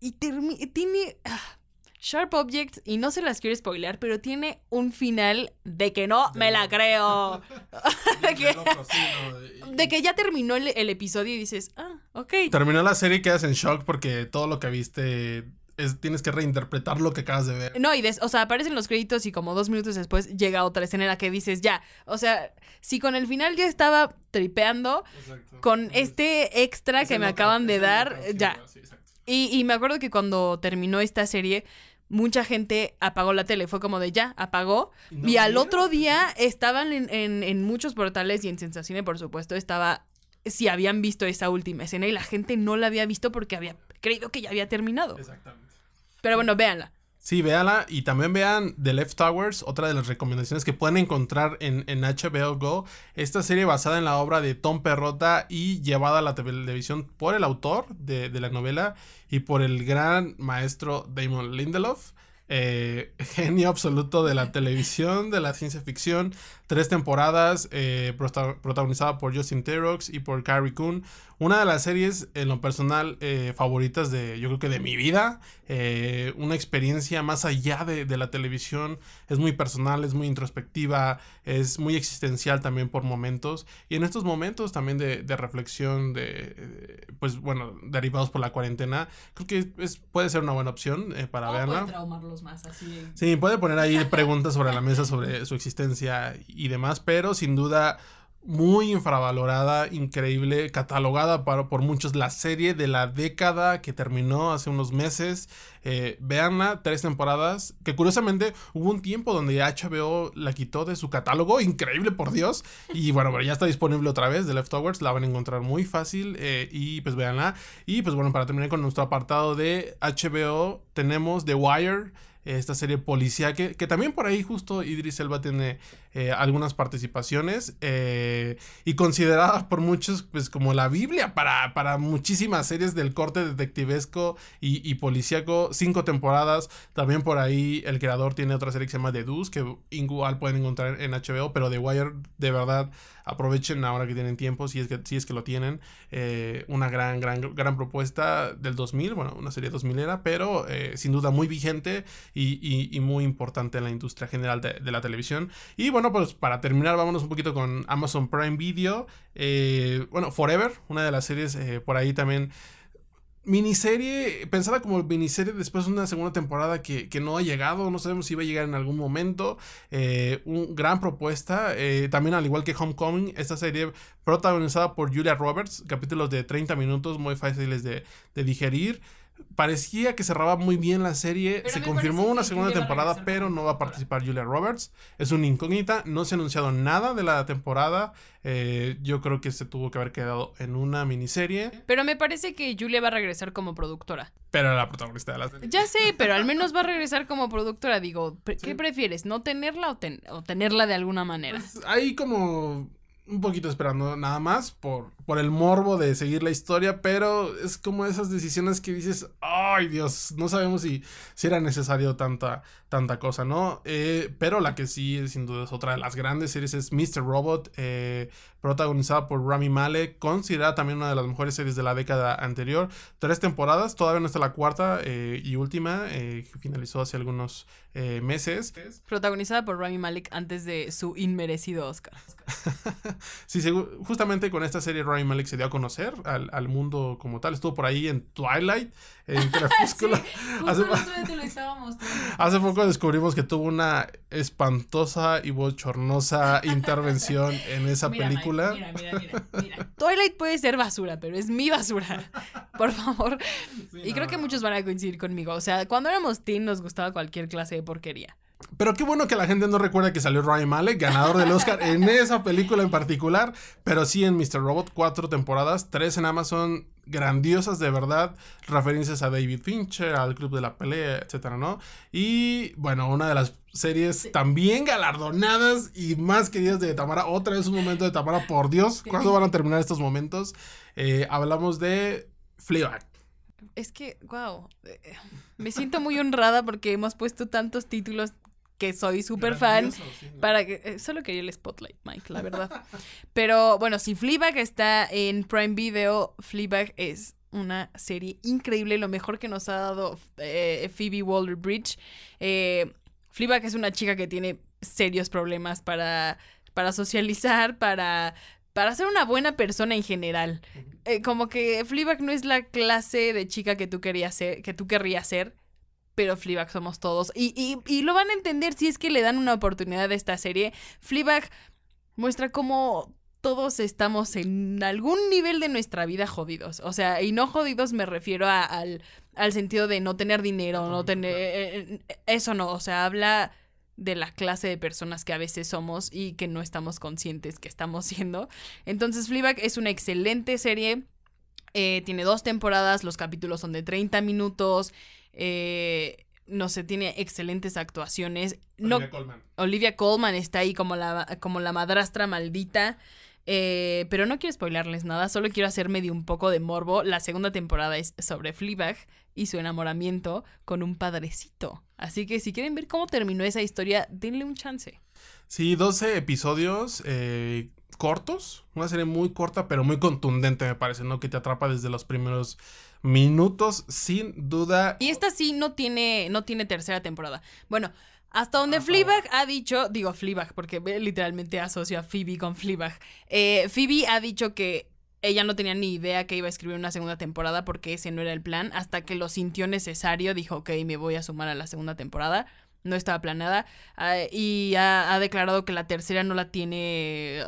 y tiene... Ah, Sharp Objects, y no se las quiero spoilear, pero tiene un final de que no me la creo. de, que, de que ya terminó el, el, episodio y dices, ah, ok. Terminó la serie y quedas en shock porque todo lo que viste es, tienes que reinterpretar lo que acabas de ver. No, y o sea, aparecen los créditos y como dos minutos después llega otra escena en la que dices, ya, o sea, si con el final ya estaba tripeando, con este extra que me acaban de dar, ya. y, y me acuerdo que cuando terminó esta serie mucha gente apagó la tele. Fue como de ya, apagó. y al otro día estaban en, en, muchos portales y en Sensacine, por supuesto, estaba si habían visto esa última escena y la gente no la había visto porque había creído que ya había terminado. Exactamente. Pero bueno, véanla. Sí, véanla y también vean The Left Towers, otra de las recomendaciones que pueden encontrar en, en HBO Go. Esta serie basada en la obra de Tom Perrota y llevada a la televisión por el autor de, de la novela y por el gran maestro Damon Lindelof. Eh, genio absoluto de la televisión, de la ciencia ficción. Tres temporadas, eh, protagonizada por Justin Theroux y por Carrie Coon. Una de las series, en lo personal, eh, favoritas de, yo creo que de mi vida. una experiencia más allá de, la televisión. Es muy personal, es muy introspectiva, es muy existencial también por momentos. Y en estos momentos también de, reflexión, de, pues bueno, derivados por la cuarentena, creo que es, puede ser una buena opción para verla más así. Sí, puede poner ahí preguntas sobre la mesa sobre su existencia y demás, pero sin duda muy infravalorada, increíble, catalogada para, por muchos la serie de la década que terminó hace unos meses. Eh, véanla, tres temporadas, que curiosamente hubo un tiempo donde HBO la quitó de su catálogo, increíble por Dios. Y bueno, ya está disponible otra vez de Leftovers, la van a encontrar muy fácil eh, y pues véanla. Y pues bueno, para terminar con nuestro apartado de HBO, tenemos The Wire esta serie policía que, también por ahí justo Idris Elba tiene eh, algunas participaciones eh, y considerada por muchos pues como la Biblia para, para muchísimas series del corte detectivesco y, y policíaco, cinco temporadas, también por ahí el creador tiene otra serie que se llama The Deuce que igual pueden encontrar en HBO, pero The Wire de verdad aprovechen ahora que tienen tiempo, si es que, si es que lo tienen, eh, una gran, gran, gran propuesta del 2000, bueno, una serie 2000 era, pero sin duda muy vigente y, muy importante en la industria general de, la televisión. Y bueno, pues para terminar, vámonos un poquito con Amazon Prime Video. Eh, bueno, Forever, una de las series eh, por ahí también miniserie, pensada como miniserie después de una segunda temporada que, no ha llegado, no sabemos si va a llegar en algún momento. Eh, un gran propuesta, también al igual que Homecoming, esta serie protagonizada por Julia Roberts, capítulos de 30 minutos muy fáciles de, de digerir parecía que cerraba muy bien la serie. se confirmó una segunda temporada, pero no va a participar Julia Roberts. Es una incógnita. No se ha anunciado nada de la temporada. Eh, yo creo que se tuvo que haber quedado en una miniserie. Pero me parece que Julia va a regresar como productora. Pero la protagonista de la serie. Ya sé, pero al menos va a regresar como productora. Digo, ¿qué prefieres? ¿No tenerla o, tenerla de alguna manera? Pues, hay como un poquito esperando nada más por, por el morbo de seguir la historia, pero es como esas decisiones que dices, ay Dios, no sabemos si, si era necesario tanta, tanta cosa, ¿no? Eh, pero la que sí, sin duda, es otra de las grandes series es Mr. Robot, eh, protagonizada por Rami Malek, considerada también una de las mejores series de la década anterior. Tres temporadas, todavía no está la cuarta eh, y última, que finalizó hace algunos meses. Protagonizada por Rami Malek antes de su inmerecido Oscar. sí, justamente con esta serie Rami Malek se dio a conocer al, al mundo como tal. Estuvo por ahí en Twilight, en Crepúsculo. hace, hace, poco descubrimos que tuvo una espantosa y bochornosa intervención en esa película. Mira, mira, mira, Twilight puede ser basura, pero es mi basura. Por favor. y creo que muchos van a coincidir conmigo. O sea, cuando éramos teen nos gustaba cualquier clase de porquería. Pero qué bueno que la gente no recuerda que salió Ryan Malek, ganador del Oscar en esa película en particular. Pero sí en Mr. Robot, cuatro temporadas, tres en Amazon, grandiosas de verdad. Referencias a David Fincher, al Club de la Pelea, etcétera, ¿no? Y bueno, una de las series también galardonadas y más queridas de Tamara. Otra vez un momento de Tamara, por Dios, ¿cuándo van a terminar estos momentos? Eh, hablamos de Fleabag. Es que, wow, eh, me siento muy honrada porque hemos puesto tantos títulos que soy súper fan. Para que. Eh, solo quería el spotlight, Mike, la verdad. Pero bueno, si Fleabag está en Prime Video, Fleabag es una serie increíble, lo mejor que nos ha dado eh, Phoebe Waller-Bridge. Eh, Fleabag es una chica que tiene serios problemas para, para socializar, para, para ser una buena persona en general. Eh, como que Fleabag no es la clase de chica que tú querías ser, que tú querrías ser, pero Fleabag somos todos. Y, y, y, lo van a entender si es que le dan una oportunidad a esta serie. Fleabag muestra cómo todos estamos en algún nivel de nuestra vida jodidos. O sea, y no jodidos me refiero al, al, sentido de no tener dinero, no tener... Eh, eh, eso no, o sea, habla de la clase de personas que a veces somos y que no estamos conscientes que estamos siendo. Entonces, Fleabag es una excelente serie. Eh, tiene dos temporadas, los capítulos son de 30 minutos. No sé, tiene excelentes actuaciones. Olivia Colman. Olivia Colman está ahí como la, como la madrastra maldita. Eh, pero no quiero spoilarles nada, solo quiero hacerme de un poco de morbo. La segunda temporada es sobre Fleabag y su enamoramiento con un padrecito. Así que si quieren ver cómo terminó esa historia, denle un chance. Sí, 12 episodios eh, cortos, una serie muy corta pero muy contundente me parece, ¿no? Que te atrapa desde los primeros minutos, sin duda. Y esta sí no tiene, no tiene tercera temporada. Bueno, hasta donde Fleabag ha dicho, digo Fleabag porque literalmente asocia a Phoebe con Fleabag. Eh, Phoebe ha dicho que ella no tenía ni idea que iba a escribir una segunda temporada porque ese no era el plan. Hasta que lo sintió necesario, dijo, ok, me voy a sumar a la segunda temporada. No estaba planeada. Ah, y ha, declarado que la tercera no la tiene.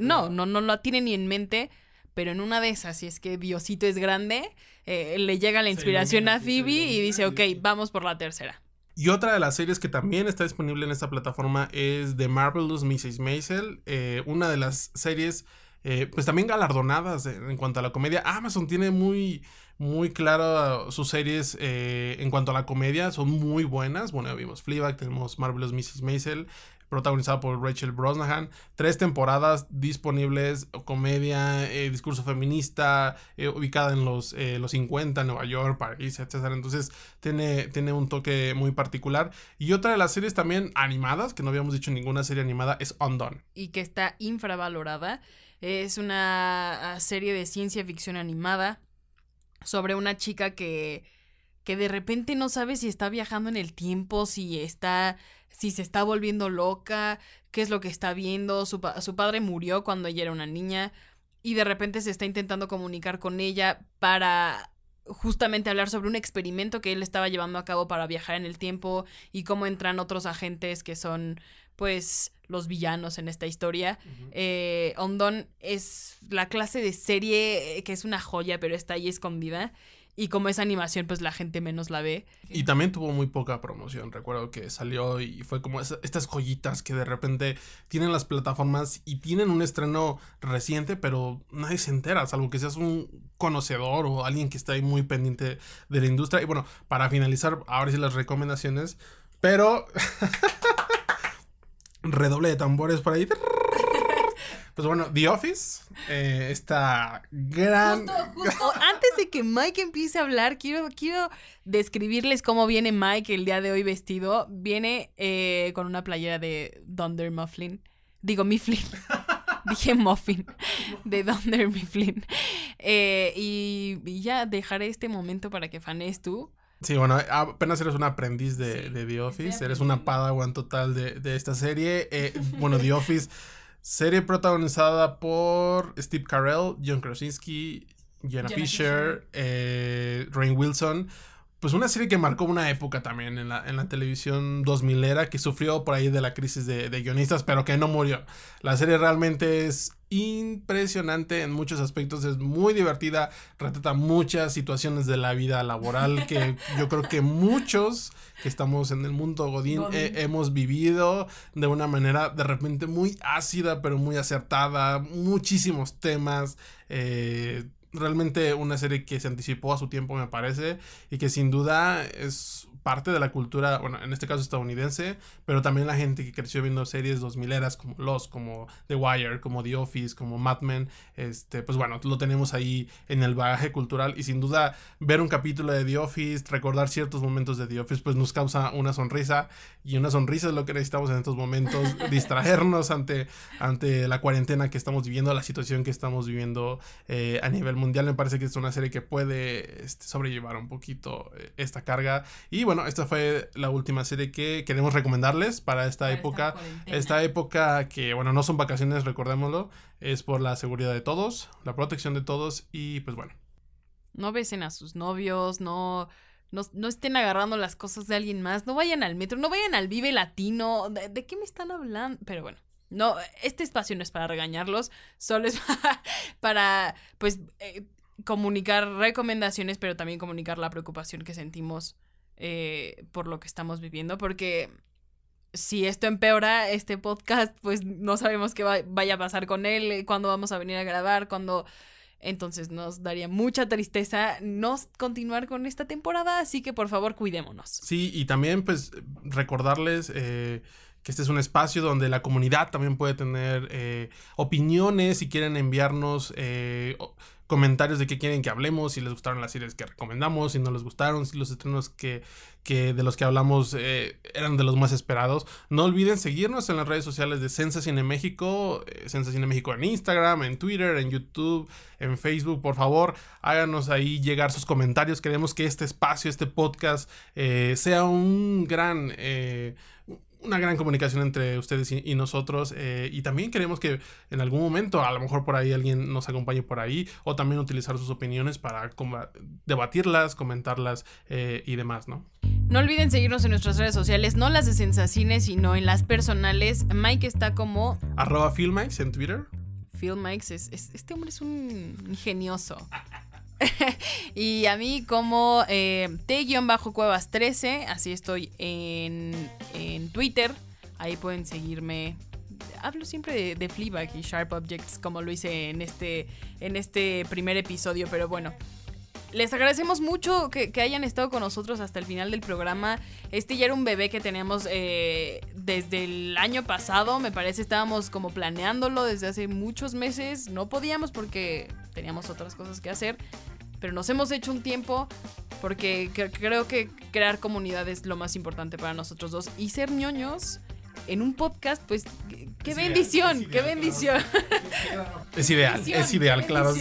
No, no, no, la tiene ni en mente. Pero en una de esas, si es que Diosito es grande, eh, le llega la inspiración a Phoebe y dice, ok, vamos por la tercera. Y otra de las series que también está disponible en esta plataforma es The Marvelous Mrs. Maisel, eh, una de las series eh, pues también galardonadas en cuanto a la comedia. Amazon tiene muy, muy claro sus series eh, en cuanto a la comedia, son muy buenas. Bueno, vimos Fleabag, tenemos Marvelous Mrs. Maisel, protagonizada por Rachel Brosnahan. Tres temporadas disponibles, comedia, eh, discurso feminista, eh, ubicada en los, eh, los 50, Nueva York, París, etc. Entonces tiene, tiene un toque muy particular. Y otra de las series también animadas, que no habíamos dicho ninguna serie animada, es Undone. Y que está infravalorada. Es una ah, serie de ciencia ficción animada sobre una chica que que de repente no sabe si está viajando en el tiempo, si está, si se está volviendo loca, qué es lo que está viendo. Su, su padre murió cuando ella era una niña y de repente se está intentando comunicar con ella para justamente hablar sobre un experimento que él estaba llevando a cabo para viajar en el tiempo y cómo entran otros agentes que son pues los villanos en esta historia. Eh, Ondon es la clase de serie que es una joya pero está ahí escondida y como es animación, pues la gente menos la ve. Y también tuvo muy poca promoción. Recuerdo que salió y fue como estas joyitas que de repente tienen las plataformas y tienen un estreno reciente, pero nadie se entera, salvo que seas un conocedor o alguien que está ahí muy pendiente de la industria. Y bueno, para finalizar, ahora sí las recomendaciones. Pero. redoble de tambores por ahí. Pues bueno, The Office, eh, esta gran... Justo, Antes de que Mike empiece a hablar, quiero, quiero describirles cómo viene Mike el día de hoy vestido. Viene eh, con una playera de Thunder Mufflin. Digo, Mifflin. Dije Muffin. De Thunder Mifflin. Eh, y, ya dejaré este momento para que fanes tú. Sí, bueno, apenas eres un aprendiz de, The Office, eres una padawan total de, de esta serie. bueno, The Office Serie protagonizada por Steve Carell, John Krasinski, Jenna, Fisher, eh, Rain Wilson. Pues una serie que marcó una época también en la, en la televisión 2000 era, que sufrió por ahí de la crisis de, de, guionistas, pero que no murió. La serie realmente es impresionante en muchos aspectos, es muy divertida, retrata muchas situaciones de la vida laboral que yo creo que muchos que estamos en el mundo Godín, hemos vivido de una manera de repente muy ácida, pero muy acertada, muchísimos temas. Eh, realmente una serie que se anticipó a su tiempo, me parece, y que sin duda es parte de la cultura, bueno, en este caso estadounidense, pero también la gente que creció viendo series 2000 eras como Los, como The Wire, como The Office, como Mad Men, este, pues bueno, lo tenemos ahí en el bagaje cultural. Y sin duda ver un capítulo de The Office, recordar ciertos momentos de The Office, pues nos causa una sonrisa. Y una sonrisa es lo que necesitamos en estos momentos, distraernos ante, ante la cuarentena que estamos viviendo, la situación que estamos viviendo eh, a nivel mundial. Me parece que es una serie que puede este, sobrellevar un poquito eh, esta carga. Y bueno, esta fue la última serie que queremos recomendarles para esta época. Esta, época que, bueno, no son vacaciones, recordémoslo, es por la seguridad de todos, la protección de todos y pues bueno. No besen a sus novios, no, no, estén agarrando las cosas de alguien más, no vayan al metro, no vayan al Vive Latino. ¿De, qué me están hablando? Pero bueno. No, este espacio no es para regañarlos, solo es para, pues, eh, comunicar recomendaciones, pero también comunicar la preocupación que sentimos eh, por lo que estamos viviendo, porque si esto empeora este podcast, pues no sabemos qué vaya a pasar con él, eh, cuándo vamos a venir a grabar, cuándo... Entonces nos daría mucha tristeza no continuar con esta temporada, así que por favor cuidémonos. Sí, y también pues recordarles eh, que este es un espacio donde la comunidad también puede tener opiniones si quieren enviarnos comentarios de qué quieren que hablemos, si les gustaron las series que recomendamos, si no les gustaron, si los estrenos que, que de los que hablamos eh, eran de los más esperados. No olviden seguirnos en las redes sociales de Sensa Cine México, eh, Cine México en Instagram, en Twitter, en YouTube, en Facebook. Por favor, háganos ahí llegar sus comentarios. Queremos que este espacio, este podcast, eh, sea un gran una gran comunicación entre ustedes y, nosotros. Eh, y también queremos que en algún momento, a lo mejor por ahí alguien nos acompañe por ahí, o también utilizar sus opiniones para debatirlas, comentarlas eh, y demás, ¿no? No olviden seguirnos en nuestras redes sociales, no las de Sensacines, sino en las personales. Mike está como... Arroba Filmikes en Twitter. Filmikes, es, este hombre es un ingenioso. y a mí como eh, T-Cuevas13, así estoy en, en, Twitter. Ahí pueden seguirme. Hablo siempre de, de y Sharp Objects como lo hice en este, en este primer episodio, pero bueno. Les agradecemos mucho que, hayan estado con nosotros hasta el final del programa. Este ya era un bebé que teníamos eh, desde el año pasado, me parece. Estábamos como planeándolo desde hace muchos meses. No podíamos porque teníamos otras cosas que hacer. Pero nos hemos hecho un tiempo porque creo que crear comunidad es lo más importante para nosotros dos. Y ser ñoños en un podcast, pues qué bendición, qué bendición. Es ideal, es ideal, claro.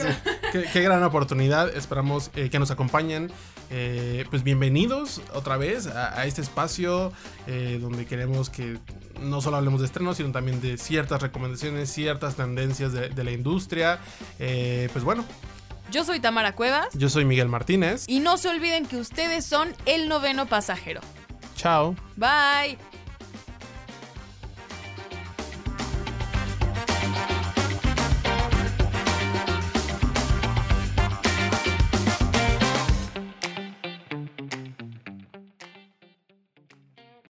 Qué, gran oportunidad. Esperamos eh, que nos acompañen. Eh, pues bienvenidos otra vez a, este espacio eh, donde queremos que no solo hablemos de estrenos, sino también de ciertas recomendaciones, ciertas tendencias de, de la industria. pues bueno, yo soy Tamara Cuevas. Yo soy Miguel Martínez. Y no se olviden que ustedes son el noveno pasajero. Chao. Bye.